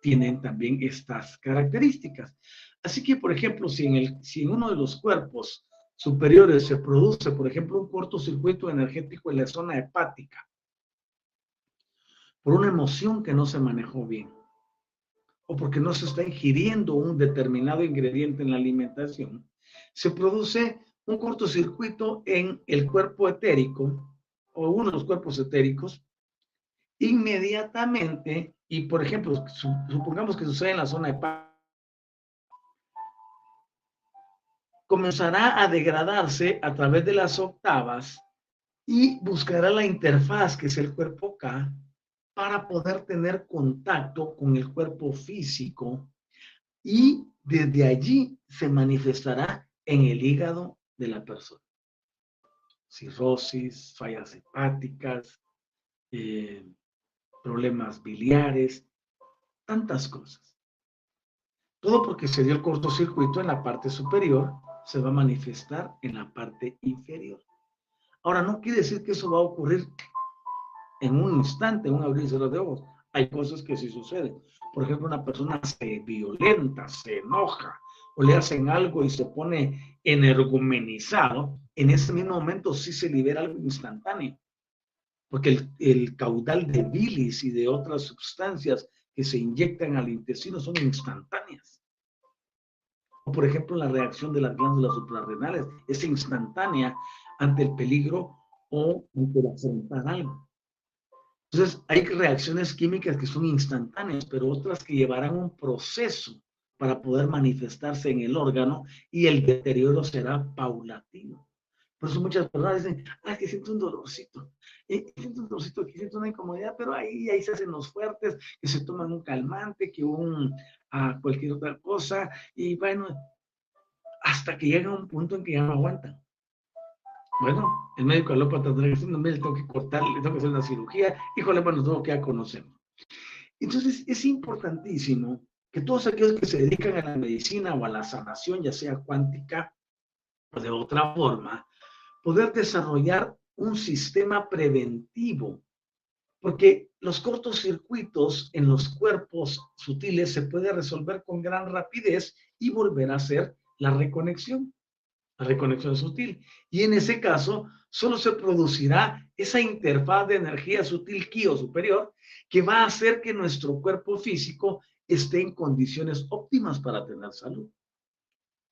tienen también estas características. Así que, por ejemplo, si en, el, si en uno de los cuerpos superiores se produce, por ejemplo, un cortocircuito energético en la zona hepática, por una emoción que no se manejó bien, o porque no se está ingiriendo un determinado ingrediente en la alimentación, se produce un cortocircuito en el cuerpo etérico o uno de los cuerpos etéricos, inmediatamente, y por ejemplo, supongamos que sucede en la zona hepática, comenzará a degradarse a través de las octavas y buscará la interfaz, que es el cuerpo K, para poder tener contacto con el cuerpo físico y desde allí se manifestará en el hígado de la persona. Cirrosis, fallas hepáticas, eh, problemas biliares, tantas cosas. Todo porque se dio el cortocircuito en la parte superior, se va a manifestar en la parte inferior. Ahora, no quiere decir que eso va a ocurrir en un instante, un abrir y cerrar de ojos. Hay cosas que sí suceden. Por ejemplo, una persona se violenta, se enoja o le hacen algo y se pone energumenizado, en ese mismo momento sí se libera algo instantáneo. Porque el, el caudal de bilis y de otras sustancias que se inyectan al intestino son instantáneas. O por ejemplo, la reacción de las glándulas suprarrenales es instantánea ante el peligro o ante afrontar algo. Entonces, hay reacciones químicas que son instantáneas, pero otras que llevarán un proceso para poder manifestarse en el órgano y el deterioro será paulatino. Por eso muchas personas dicen, ah, que siento un dolorcito, eh, siento un dolorcito, aquí siento una incomodidad, pero ahí, ahí se hacen los fuertes, que se toman un calmante, que un, a cualquier otra cosa, y bueno, hasta que llega un punto en que ya no aguantan. Bueno, el médico alópata tendrá que le tengo que cortar, le tengo que hacer una cirugía, híjole, bueno, todo que ya conocemos. Entonces, es importantísimo que todos aquellos que se dedican a la medicina o a la sanación, ya sea cuántica o de otra forma, poder desarrollar un sistema preventivo, porque los cortocircuitos en los cuerpos sutiles se puede resolver con gran rapidez y volver a hacer la reconexión la reconexión sutil. Y en ese caso, solo se producirá esa interfaz de energía sutil ki superior que va a hacer que nuestro cuerpo físico esté en condiciones óptimas para tener salud.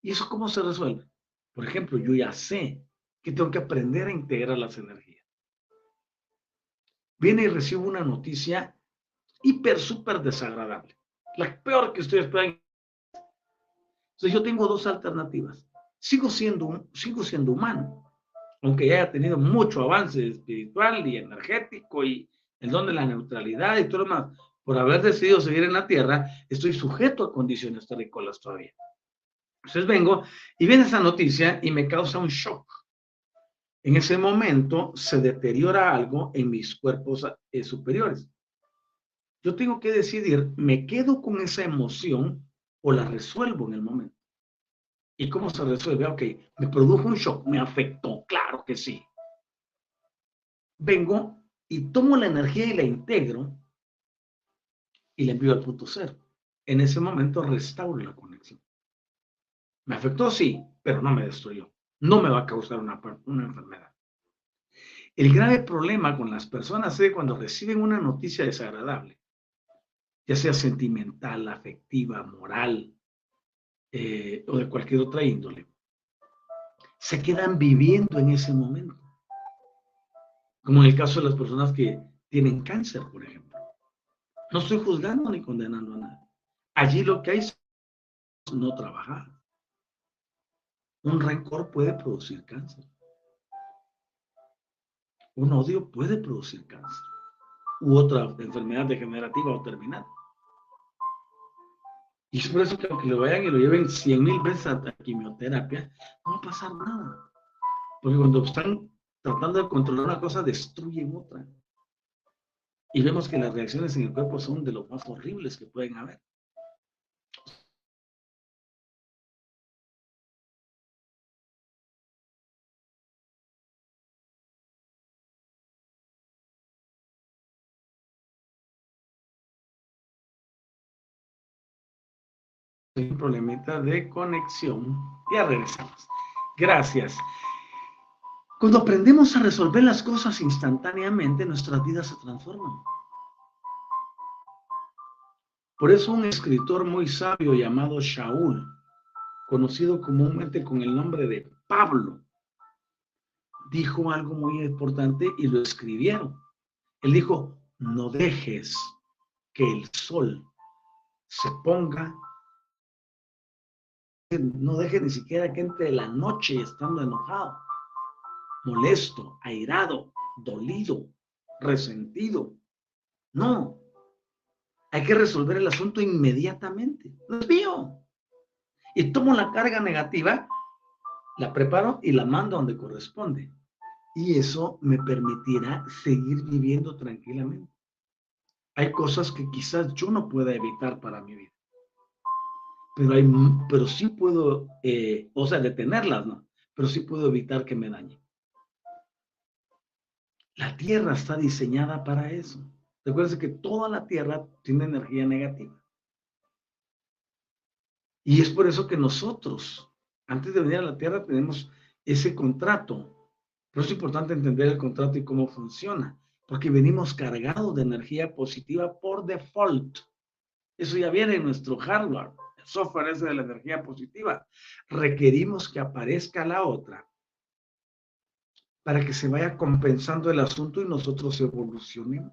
¿Y eso cómo se resuelve? Por ejemplo, yo ya sé que tengo que aprender a integrar las energías. Viene y recibo una noticia hiper, súper desagradable. La peor que ustedes puedan. Entonces yo tengo dos alternativas sigo siendo, sigo siendo humano, aunque ya haya tenido mucho avance espiritual y energético y el don de la neutralidad y todo lo demás, por haber decidido seguir en la tierra, estoy sujeto a condiciones terrícolas todavía. Entonces vengo y viene esa noticia y me causa un shock. En ese momento se deteriora algo en mis cuerpos eh, superiores. Yo tengo que decidir, ¿me quedo con esa emoción o la resuelvo en el momento? ¿Y cómo se resuelve? Ok, me produjo un shock, me afectó, claro que sí. Vengo y tomo la energía y la integro y la envío al punto cero. En ese momento restauro la conexión. Me afectó, sí, pero no me destruyó. No me va a causar una, una enfermedad. El grave problema con las personas es cuando reciben una noticia desagradable, ya sea sentimental, afectiva, moral eh, o de cualquier otra índole, se quedan viviendo en ese momento. Como en el caso de las personas que tienen cáncer, por ejemplo. No estoy juzgando ni condenando a nadie. Allí lo que hay es no trabajar. Un rencor puede producir cáncer. Un odio puede producir cáncer u otra enfermedad degenerativa o terminal. Y es por eso que aunque lo vayan y lo lleven cien mil veces a, quimioterapia, no va a pasar nada. Porque cuando están tratando de controlar una cosa, destruyen otra. Y vemos que las reacciones en el cuerpo son de lo más horribles que pueden haber. Problemita de conexión. Ya regresamos. Gracias. Cuando aprendemos a resolver las cosas instantáneamente, nuestras vidas se transforman. Por eso un escritor muy sabio llamado Shaul, conocido comúnmente con el nombre de Pablo, dijo algo muy importante y lo escribieron. Él dijo, no dejes que el sol se ponga no deje ni siquiera que entre la noche estando enojado, molesto, airado, dolido, resentido. No. Hay que resolver el asunto inmediatamente. No es. Y tomo la carga negativa, la preparo y la mando donde corresponde. Y eso me permitirá seguir viviendo tranquilamente. Hay cosas que quizás yo no pueda evitar para mi vida pero, hay, pero sí puedo, eh, o sea, detenerlas, ¿no? Pero sí puedo evitar que me dañen. La Tierra está diseñada para eso. Recuerden que toda la Tierra tiene energía negativa. Y es por eso que nosotros, antes de venir a la Tierra, tenemos ese contrato. Pero es importante entender el contrato y cómo funciona, porque venimos cargados de energía positiva por default. Eso ya viene en nuestro hardware software es de la energía positiva. Requerimos que aparezca la otra para que se vaya compensando el asunto y nosotros evolucionemos.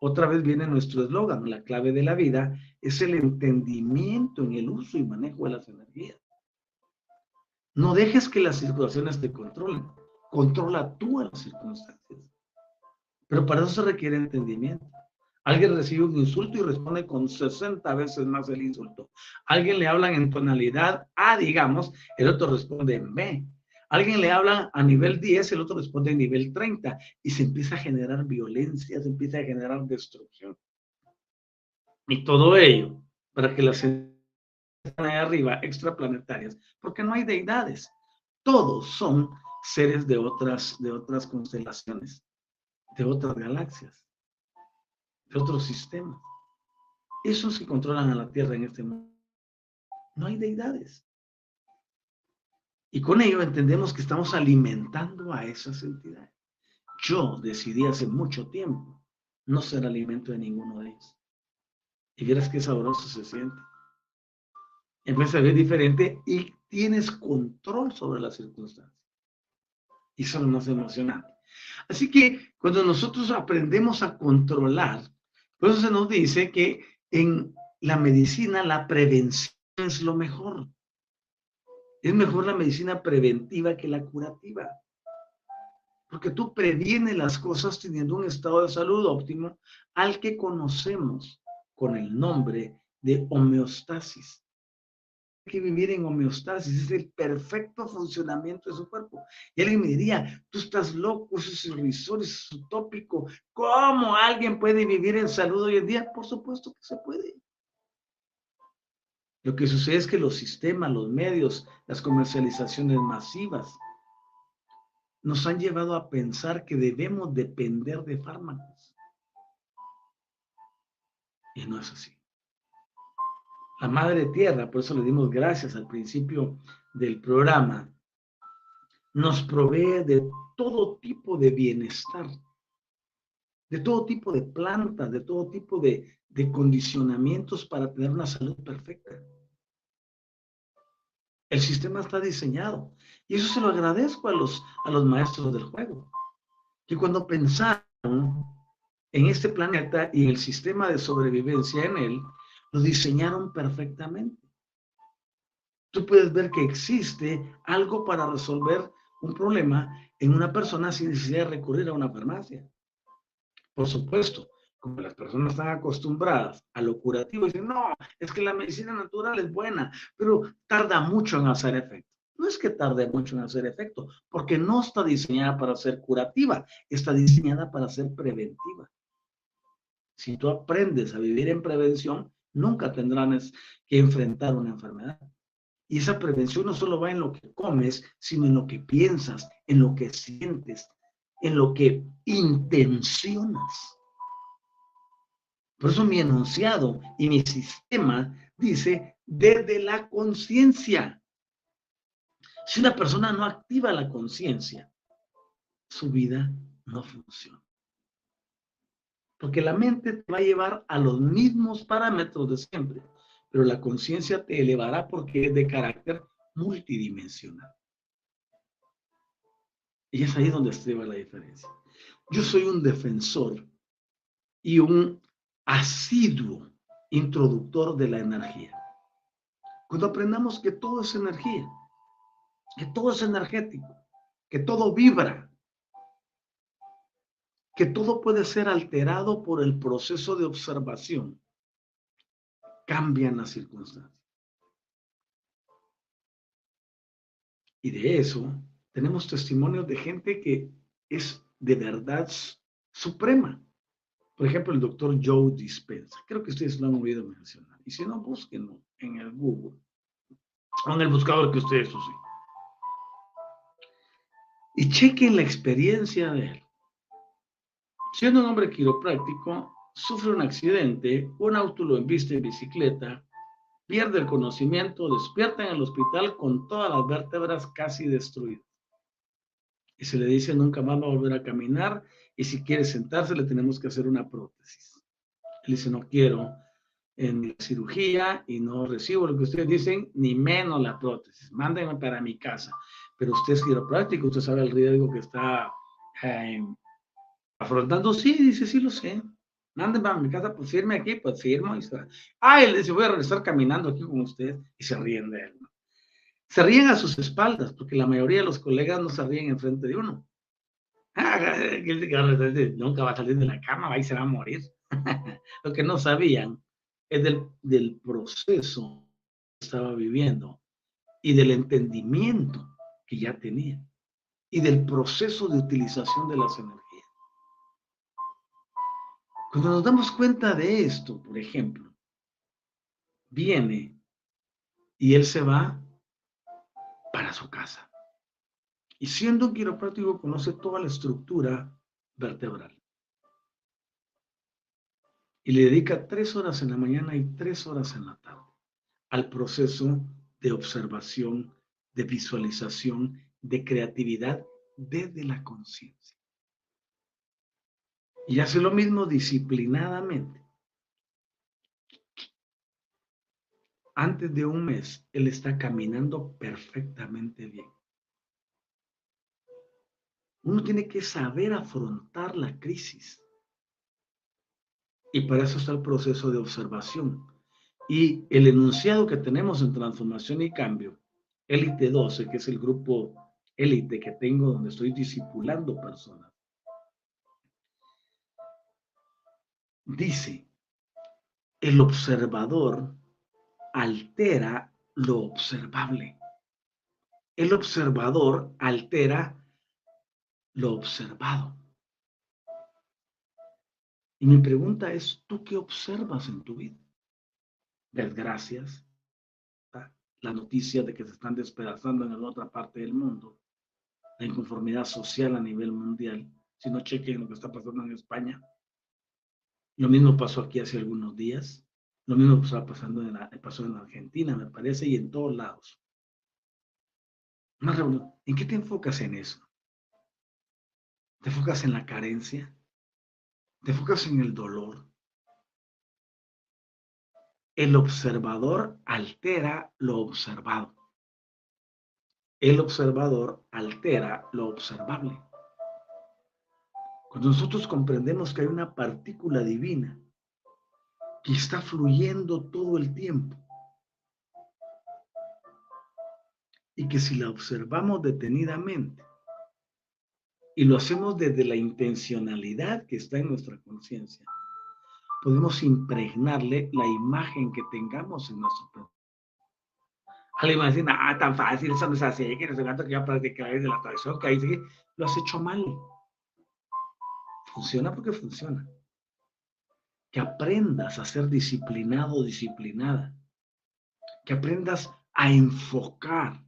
Otra vez viene nuestro eslogan, la clave de la vida es el entendimiento en el uso y manejo de las energías. No dejes que las situaciones te controlen, controla tú a las circunstancias. Pero para eso se requiere entendimiento. Alguien recibe un insulto y responde con 60 veces más el insulto. Alguien le hablan en tonalidad A, digamos, el otro responde en B. Alguien le habla a nivel 10, el otro responde en nivel 30 y se empieza a generar violencia, se empieza a generar destrucción. Y todo ello para que las de arriba extraplanetarias, porque no hay deidades, todos son seres de otras, de otras constelaciones, de otras galaxias de otros sistemas. Esos que controlan a la Tierra en este mundo. No hay deidades. Y con ello entendemos que estamos alimentando a esas entidades. Yo decidí hace mucho tiempo no ser alimento de ninguno de ellos. Y verás qué sabroso se siente. Empieza a ver diferente y tienes control sobre las circunstancias. Y eso es más emocionante. Así que cuando nosotros aprendemos a controlar por eso se nos dice que en la medicina la prevención es lo mejor. Es mejor la medicina preventiva que la curativa. Porque tú previenes las cosas teniendo un estado de salud óptimo al que conocemos con el nombre de homeostasis que vivir en homeostasis, es el perfecto funcionamiento de su cuerpo. Y alguien me diría, tú estás loco, eso es irrisorio, eso es utópico. ¿Cómo alguien puede vivir en salud hoy en día? Por supuesto que se puede. Lo que sucede es que los sistemas, los medios, las comercializaciones masivas nos han llevado a pensar que debemos depender de fármacos. Y no es así la madre tierra, por eso le dimos gracias al principio del programa, nos provee de todo tipo de bienestar, de todo tipo de plantas, de todo tipo de, de condicionamientos para tener una salud perfecta. El sistema está diseñado. Y eso se lo agradezco a los, a los maestros del juego. Que cuando pensaron en este planeta y en el sistema de sobrevivencia en él, lo diseñaron perfectamente. Tú puedes ver que existe algo para resolver un problema en una persona sin necesidad de recurrir a una farmacia. Por supuesto, como las personas están acostumbradas a lo curativo, dicen, no, es que la medicina natural es buena, pero tarda mucho en hacer efecto. No es que tarde mucho en hacer efecto, porque no está diseñada para ser curativa, está diseñada para ser preventiva. Si tú aprendes a vivir en prevención, nunca tendrás que enfrentar una enfermedad. Y esa prevención no solo va en lo que comes, sino en lo que piensas, en lo que sientes, en lo que intencionas. Por eso mi enunciado y mi sistema dice desde la conciencia. Si una persona no activa la conciencia, su vida no funciona. Porque la mente te va a llevar a los mismos parámetros de siempre, pero la conciencia te elevará porque es de carácter multidimensional. Y es ahí donde estriba la diferencia. Yo soy un defensor y un asiduo introductor de la energía. Cuando aprendamos que todo es energía, que todo es energético, que todo vibra, que todo puede ser alterado por el proceso de observación, cambian las circunstancias. Y de eso tenemos testimonios de gente que es de verdad suprema. Por ejemplo, el doctor Joe Dispensa. Creo que ustedes lo han oído mencionar. Y si no, búsquenlo en el Google o en el buscador que ustedes usen. Y chequen la experiencia de él. Siendo un hombre quiropráctico, sufre un accidente, un auto lo embiste en bicicleta, pierde el conocimiento, despierta en el hospital con todas las vértebras casi destruidas. Y se le dice nunca más va a volver a caminar y si quiere sentarse le tenemos que hacer una prótesis. Él dice, no quiero en cirugía y no recibo lo que ustedes dicen, ni menos la prótesis. Mándenme para mi casa. Pero usted es quiropráctico, usted sabe el riesgo que está eh, afrontando. Sí, dice, sí lo sé. Mándenme a mi casa, pues firme aquí, pues firmo. Ah, él dice, voy a regresar caminando aquí con usted. Y se ríen de él. Se ríen a sus espaldas, porque la mayoría de los colegas no se ríen enfrente de uno. nunca va a salir de la cama, va se va a morir. Lo que no sabían es del, del proceso que estaba viviendo y del entendimiento que ya tenía y del proceso de utilización de las energías. Cuando nos damos cuenta de esto, por ejemplo, viene y él se va para su casa. Y siendo un quiropráctico conoce toda la estructura vertebral. Y le dedica tres horas en la mañana y tres horas en la tarde al proceso de observación, de visualización, de creatividad desde la conciencia. Y hace lo mismo disciplinadamente. Antes de un mes, él está caminando perfectamente bien. Uno tiene que saber afrontar la crisis. Y para eso está el proceso de observación. Y el enunciado que tenemos en transformación y cambio, élite 12, que es el grupo élite que tengo donde estoy discipulando personas, dice, el observador altera lo observable. El observador altera lo observado. Y mi pregunta es, ¿tú qué observas en tu vida? Desgracias, la noticia de que se están despedazando en otra parte del mundo, la inconformidad social a nivel mundial, si no chequen lo que está pasando en España. Lo mismo pasó aquí hace algunos días, lo mismo estaba pasando en pasó en Argentina, me parece, y en todos lados. ¿En qué te enfocas en eso? ¿Te enfocas en la carencia? ¿Te enfocas en el dolor? el observador altera lo observado. El observador altera lo observable. Cuando nosotros comprendemos que hay una partícula divina que está fluyendo todo el tiempo y que si la observamos detenidamente y lo hacemos desde la intencionalidad que está en nuestra conciencia, podemos impregnarle la imagen que tengamos en nuestro cuerpo. Alguien va a decir, ah, tan fácil, eso no es así, que no se que ya practicar de la tradición, que ahí sí, lo has hecho mal. Funciona porque funciona. Que aprendas a ser disciplinado o disciplinada. Que aprendas a enfocar.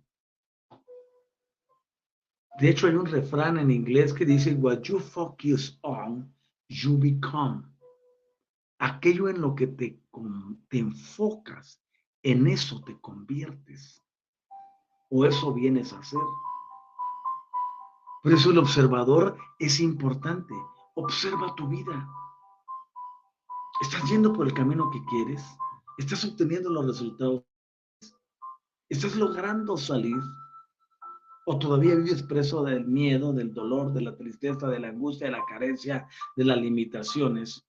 De hecho, hay un refrán en inglés que dice, what you focus on, you become. Aquello en lo que te, te enfocas, en eso te conviertes. O eso vienes a hacer. Por eso el observador es importante. Observa tu vida. ¿Estás yendo por el camino que quieres? ¿Estás obteniendo los resultados? ¿Estás logrando salir? ¿O todavía vives preso del miedo, del dolor, de la tristeza, de la angustia, de la carencia, de las limitaciones,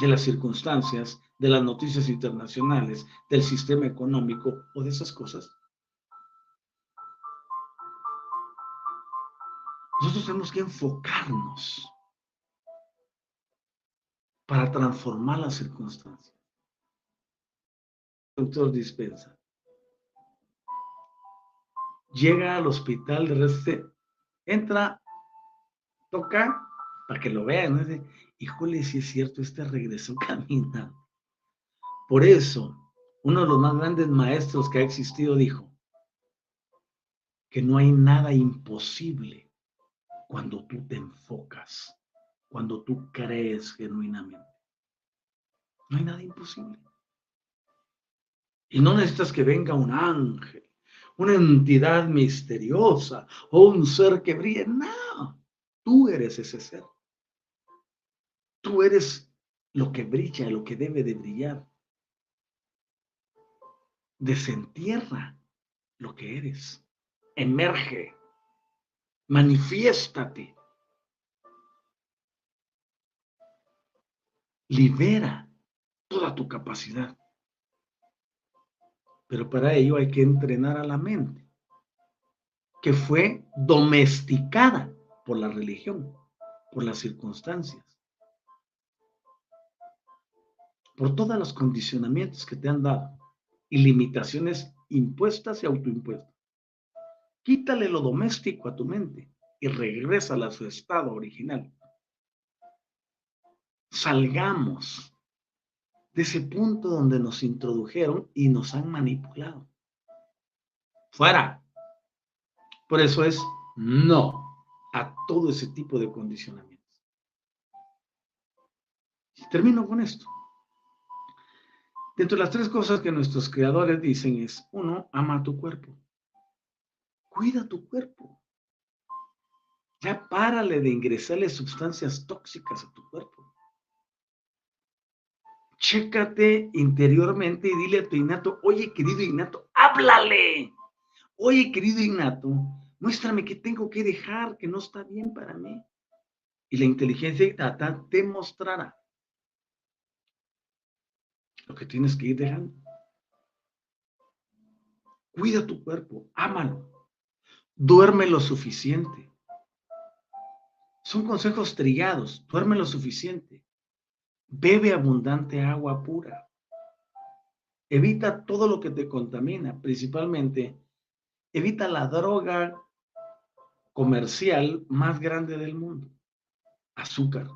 de las circunstancias, de las noticias internacionales, del sistema económico o de esas cosas? Nosotros tenemos que enfocarnos para transformar las circunstancias. Doctor dispensa. Llega al hospital de Reste, entra, toca para que lo vean. ¿no? Híjole, si es cierto, este regresó caminando. Por eso, uno de los más grandes maestros que ha existido dijo que no hay nada imposible cuando tú te enfocas, cuando tú crees genuinamente. No hay nada imposible. Y no necesitas que venga un ángel, una entidad misteriosa o un ser que brille. No, tú eres ese ser. Tú eres lo que brilla, lo que debe de brillar. Desentierra lo que eres. Emerge manifiéstate. Libera toda tu capacidad. Pero para ello hay que entrenar a la mente, que fue domesticada por la religión, por las circunstancias, por todos los condicionamientos que te han dado y limitaciones impuestas y autoimpuestas. Quítale lo doméstico a tu mente y regrésala a su estado original. Salgamos de ese punto donde nos introdujeron y nos han manipulado. Fuera. Por eso es no a todo ese tipo de condicionamientos. termino con esto. Dentro de las tres cosas que nuestros creadores dicen es, uno, ama a tu cuerpo. Cuida tu cuerpo. Ya párale de ingresarle sustancias tóxicas a tu cuerpo. Chécate interiormente y dile a tu innato, oye querido innato, háblale. Oye querido innato, muéstrame que tengo que dejar, que no está bien para mí. Y la inteligencia innata te mostrará lo que tienes que ir dejando. Cuida tu cuerpo, ámalo. Duerme lo suficiente. Son consejos trillados. Duerme lo suficiente. Bebe abundante agua pura. Evita todo lo que te contamina, principalmente evita la droga comercial más grande del mundo, azúcar.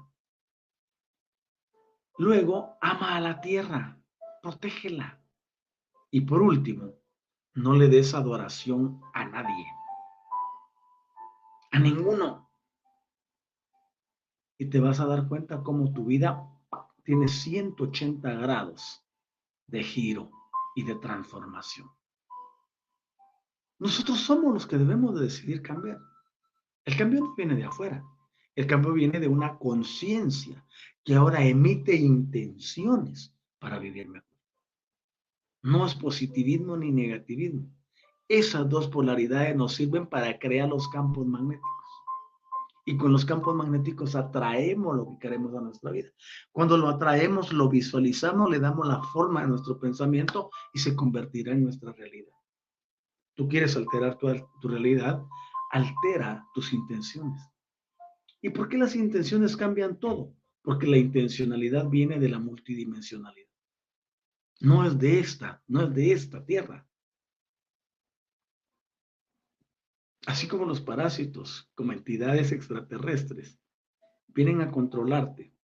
Luego, ama a la tierra, protégela. Y por último, no le des adoración a nadie a ninguno. Y te vas a dar cuenta cómo tu vida tiene 180 grados de giro y de transformación. Nosotros somos los que debemos de decidir cambiar. El cambio no viene de afuera. El cambio viene de una conciencia que ahora emite intenciones para vivir mejor. No es positivismo ni negativismo. Esas dos polaridades nos sirven para crear los campos magnéticos. Y con los campos magnéticos atraemos lo que queremos a nuestra vida. Cuando lo atraemos, lo visualizamos, le damos la forma a nuestro pensamiento y se convertirá en nuestra realidad. Tú quieres alterar tu, tu realidad, altera tus intenciones. ¿Y por qué las intenciones cambian todo? Porque la intencionalidad viene de la multidimensionalidad. No es de esta, no es de esta tierra. Así como los parásitos, como entidades extraterrestres, vienen a controlarte.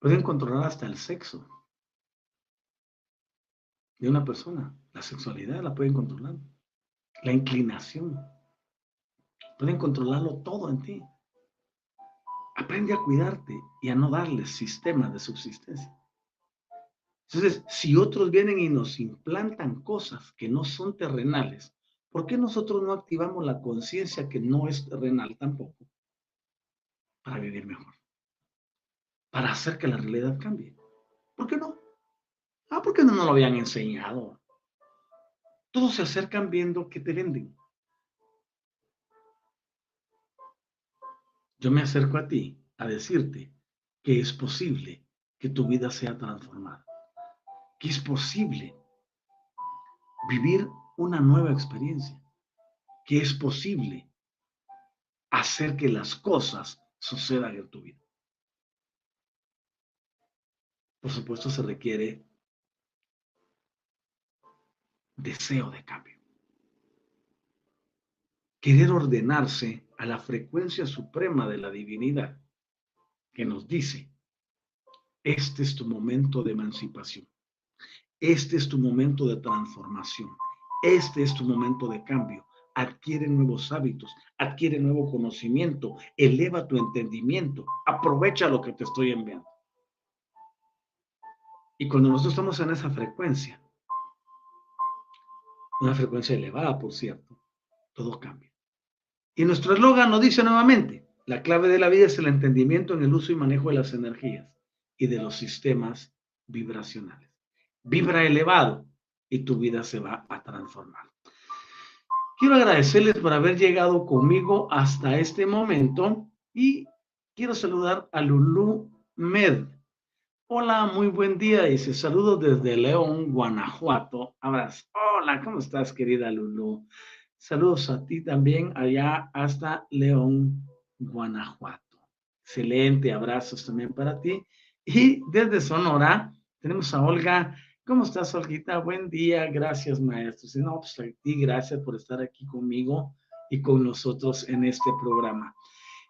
Pueden controlar hasta el sexo de una persona. La sexualidad la pueden controlar. La inclinación. Pueden controlarlo todo en ti. Aprende a cuidarte y a no darles sistemas de subsistencia. Entonces, si otros vienen y nos implantan cosas que no son terrenales, ¿Por qué nosotros no activamos la conciencia que no es terrenal tampoco? Para vivir mejor. Para hacer que la realidad cambie. ¿Por qué no? Ah, porque no nos lo habían enseñado. Todos se acercan viendo que te venden. Yo me acerco a ti a decirte que es posible que tu vida sea transformada. Que es posible vivir una nueva experiencia, que es posible hacer que las cosas sucedan en tu vida. Por supuesto, se requiere deseo de cambio. Querer ordenarse a la frecuencia suprema de la divinidad que nos dice, este es tu momento de emancipación, este es tu momento de transformación, este es tu momento de cambio. Adquiere nuevos hábitos, adquiere nuevo conocimiento, eleva tu entendimiento, aprovecha lo que te estoy enviando. Y cuando nosotros estamos en esa frecuencia, una frecuencia elevada, por cierto, todo cambia. Y nuestro eslogan nos dice nuevamente, la clave de la vida es el entendimiento en el uso y manejo de las energías y de los sistemas vibracionales. Vibra elevado, y tu vida se va a transformar. Quiero agradecerles por haber llegado conmigo hasta este momento y quiero saludar a Lulu Med. Hola, muy buen día. Dice saludos desde León, Guanajuato. Abrazo. Hola, ¿cómo estás, querida Lulu? Saludos a ti también allá hasta León, Guanajuato. Excelente, abrazos también para ti. Y desde Sonora tenemos a Olga ¿Cómo estás, Olguita? Buen día, gracias, maestro. Si no, pues a ti, gracias por estar aquí conmigo y con nosotros en este programa.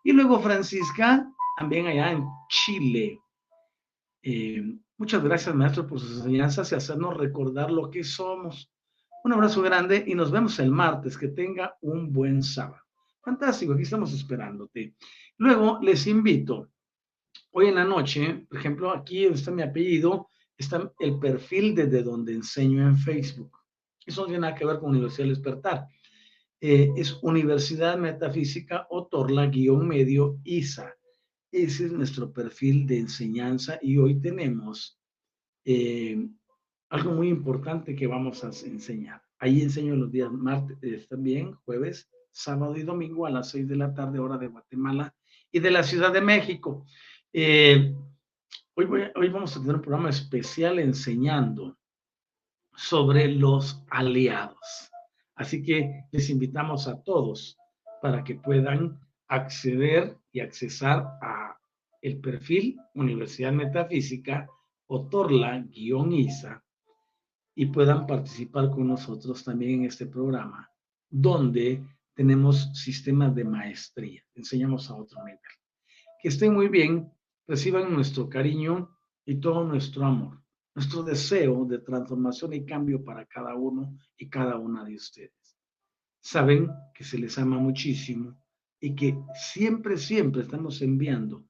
Y luego, Francisca, también allá en Chile. Eh, muchas gracias, maestro, por sus enseñanzas y hacernos recordar lo que somos. Un abrazo grande y nos vemos el martes. Que tenga un buen sábado. Fantástico, aquí estamos esperándote. Luego les invito, hoy en la noche, por ejemplo, aquí está mi apellido, está el perfil desde donde enseño en Facebook. Eso no tiene nada que ver con Universidad del Despertar. Eh, es Universidad Metafísica Otorla-Medio ISA. Ese es nuestro perfil de enseñanza y hoy tenemos eh, algo muy importante que vamos a enseñar. Ahí enseño los días martes eh, también, jueves, sábado y domingo a las seis de la tarde, hora de Guatemala y de la Ciudad de México. Hoy, vamos a tener un programa especial enseñando sobre los aliados. Así que les invitamos a todos para que puedan acceder y accesar a el perfil Universidad Metafísica o Torla-ISA y puedan participar con nosotros también en este programa, donde tenemos sistemas de maestría, enseñamos a otro nivel. Que estén muy bien reciban nuestro cariño y todo nuestro amor, nuestro deseo de transformación y cambio para cada uno y cada una de ustedes. Saben que se les ama muchísimo y que siempre, siempre estamos enviando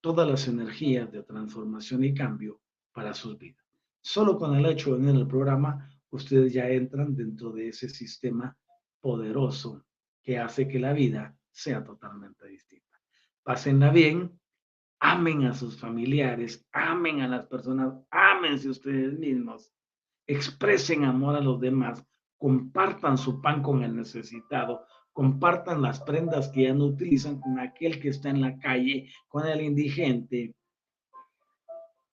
todas las energías de transformación y cambio para sus vidas. Solo con el hecho de venir al programa, ustedes ya entran dentro de ese sistema poderoso que hace que la vida sea totalmente distinta. Pásenla bien, amen a sus familiares, amen a las personas, ámense ustedes mismos, expresen amor a los demás, compartan su pan con el necesitado, compartan las prendas que ya no utilizan con aquel que está en la calle, con el indigente.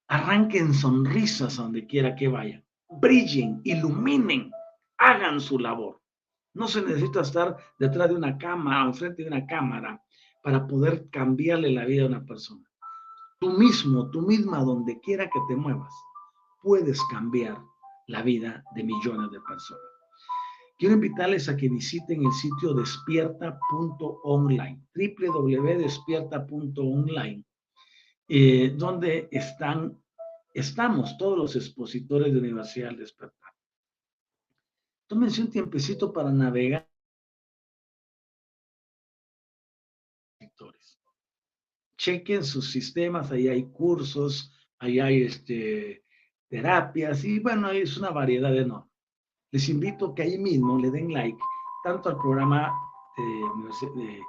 Arranquen sonrisas donde quiera que vayan, brillen, iluminen, hagan su labor. No se necesita estar detrás de una cámara o frente de una cámara para poder cambiarle la vida a una persona. Tú mismo, tú misma, donde quiera que te muevas, puedes cambiar la vida de millones de personas. Quiero invitarles a que visiten el sitio despierta.online, www.despierta.online, eh, donde están, estamos todos los expositores de Universidad Despertar. Tómense un tiempecito para navegar. Chequen sus sistemas, ahí hay cursos, ahí hay este, terapias y bueno, es una variedad enorme. Les invito que ahí mismo le den like tanto al programa de,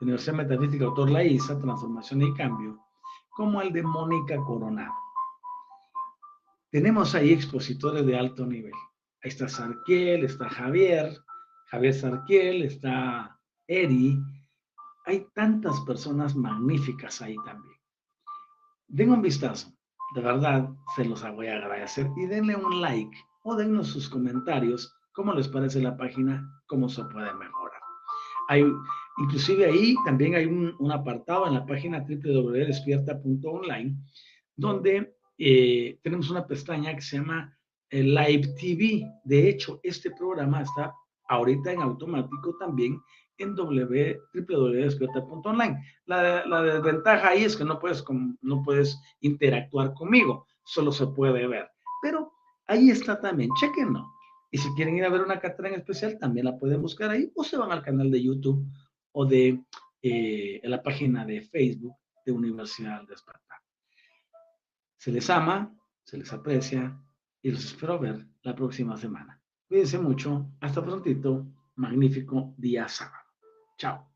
Universidad Metafísica Doctor Laísa, Transformación y Cambio, como al de Mónica Coronado. Tenemos ahí expositores de alto nivel. Ahí está Sarquiel, está Javier, Javier Sarquiel, está Eri. Hay tantas personas magníficas ahí también. Den un vistazo de verdad se los voy a agradecer y denle un like o dennos sus comentarios, cómo les parece la página, cómo se puede mejorar. Hay, inclusive ahí también hay un, apartado en la página www.despierta.online donde eh, tenemos una pestaña que se llama eh, Live TV. De hecho, este programa está ahorita en automático también en www.despierta.online. La, desventaja ahí es que no puedes, no puedes interactuar conmigo, solo se puede ver. Pero ahí está también, chequenlo. Y si quieren ir a ver una cátedra en especial, también la pueden buscar ahí o se van al canal de YouTube o de eh, la página de Facebook de Universidad Despertar. Se les ama, se les aprecia y los espero ver la próxima semana. Cuídense mucho. Hasta prontito. Magnífico día sábado. Chao.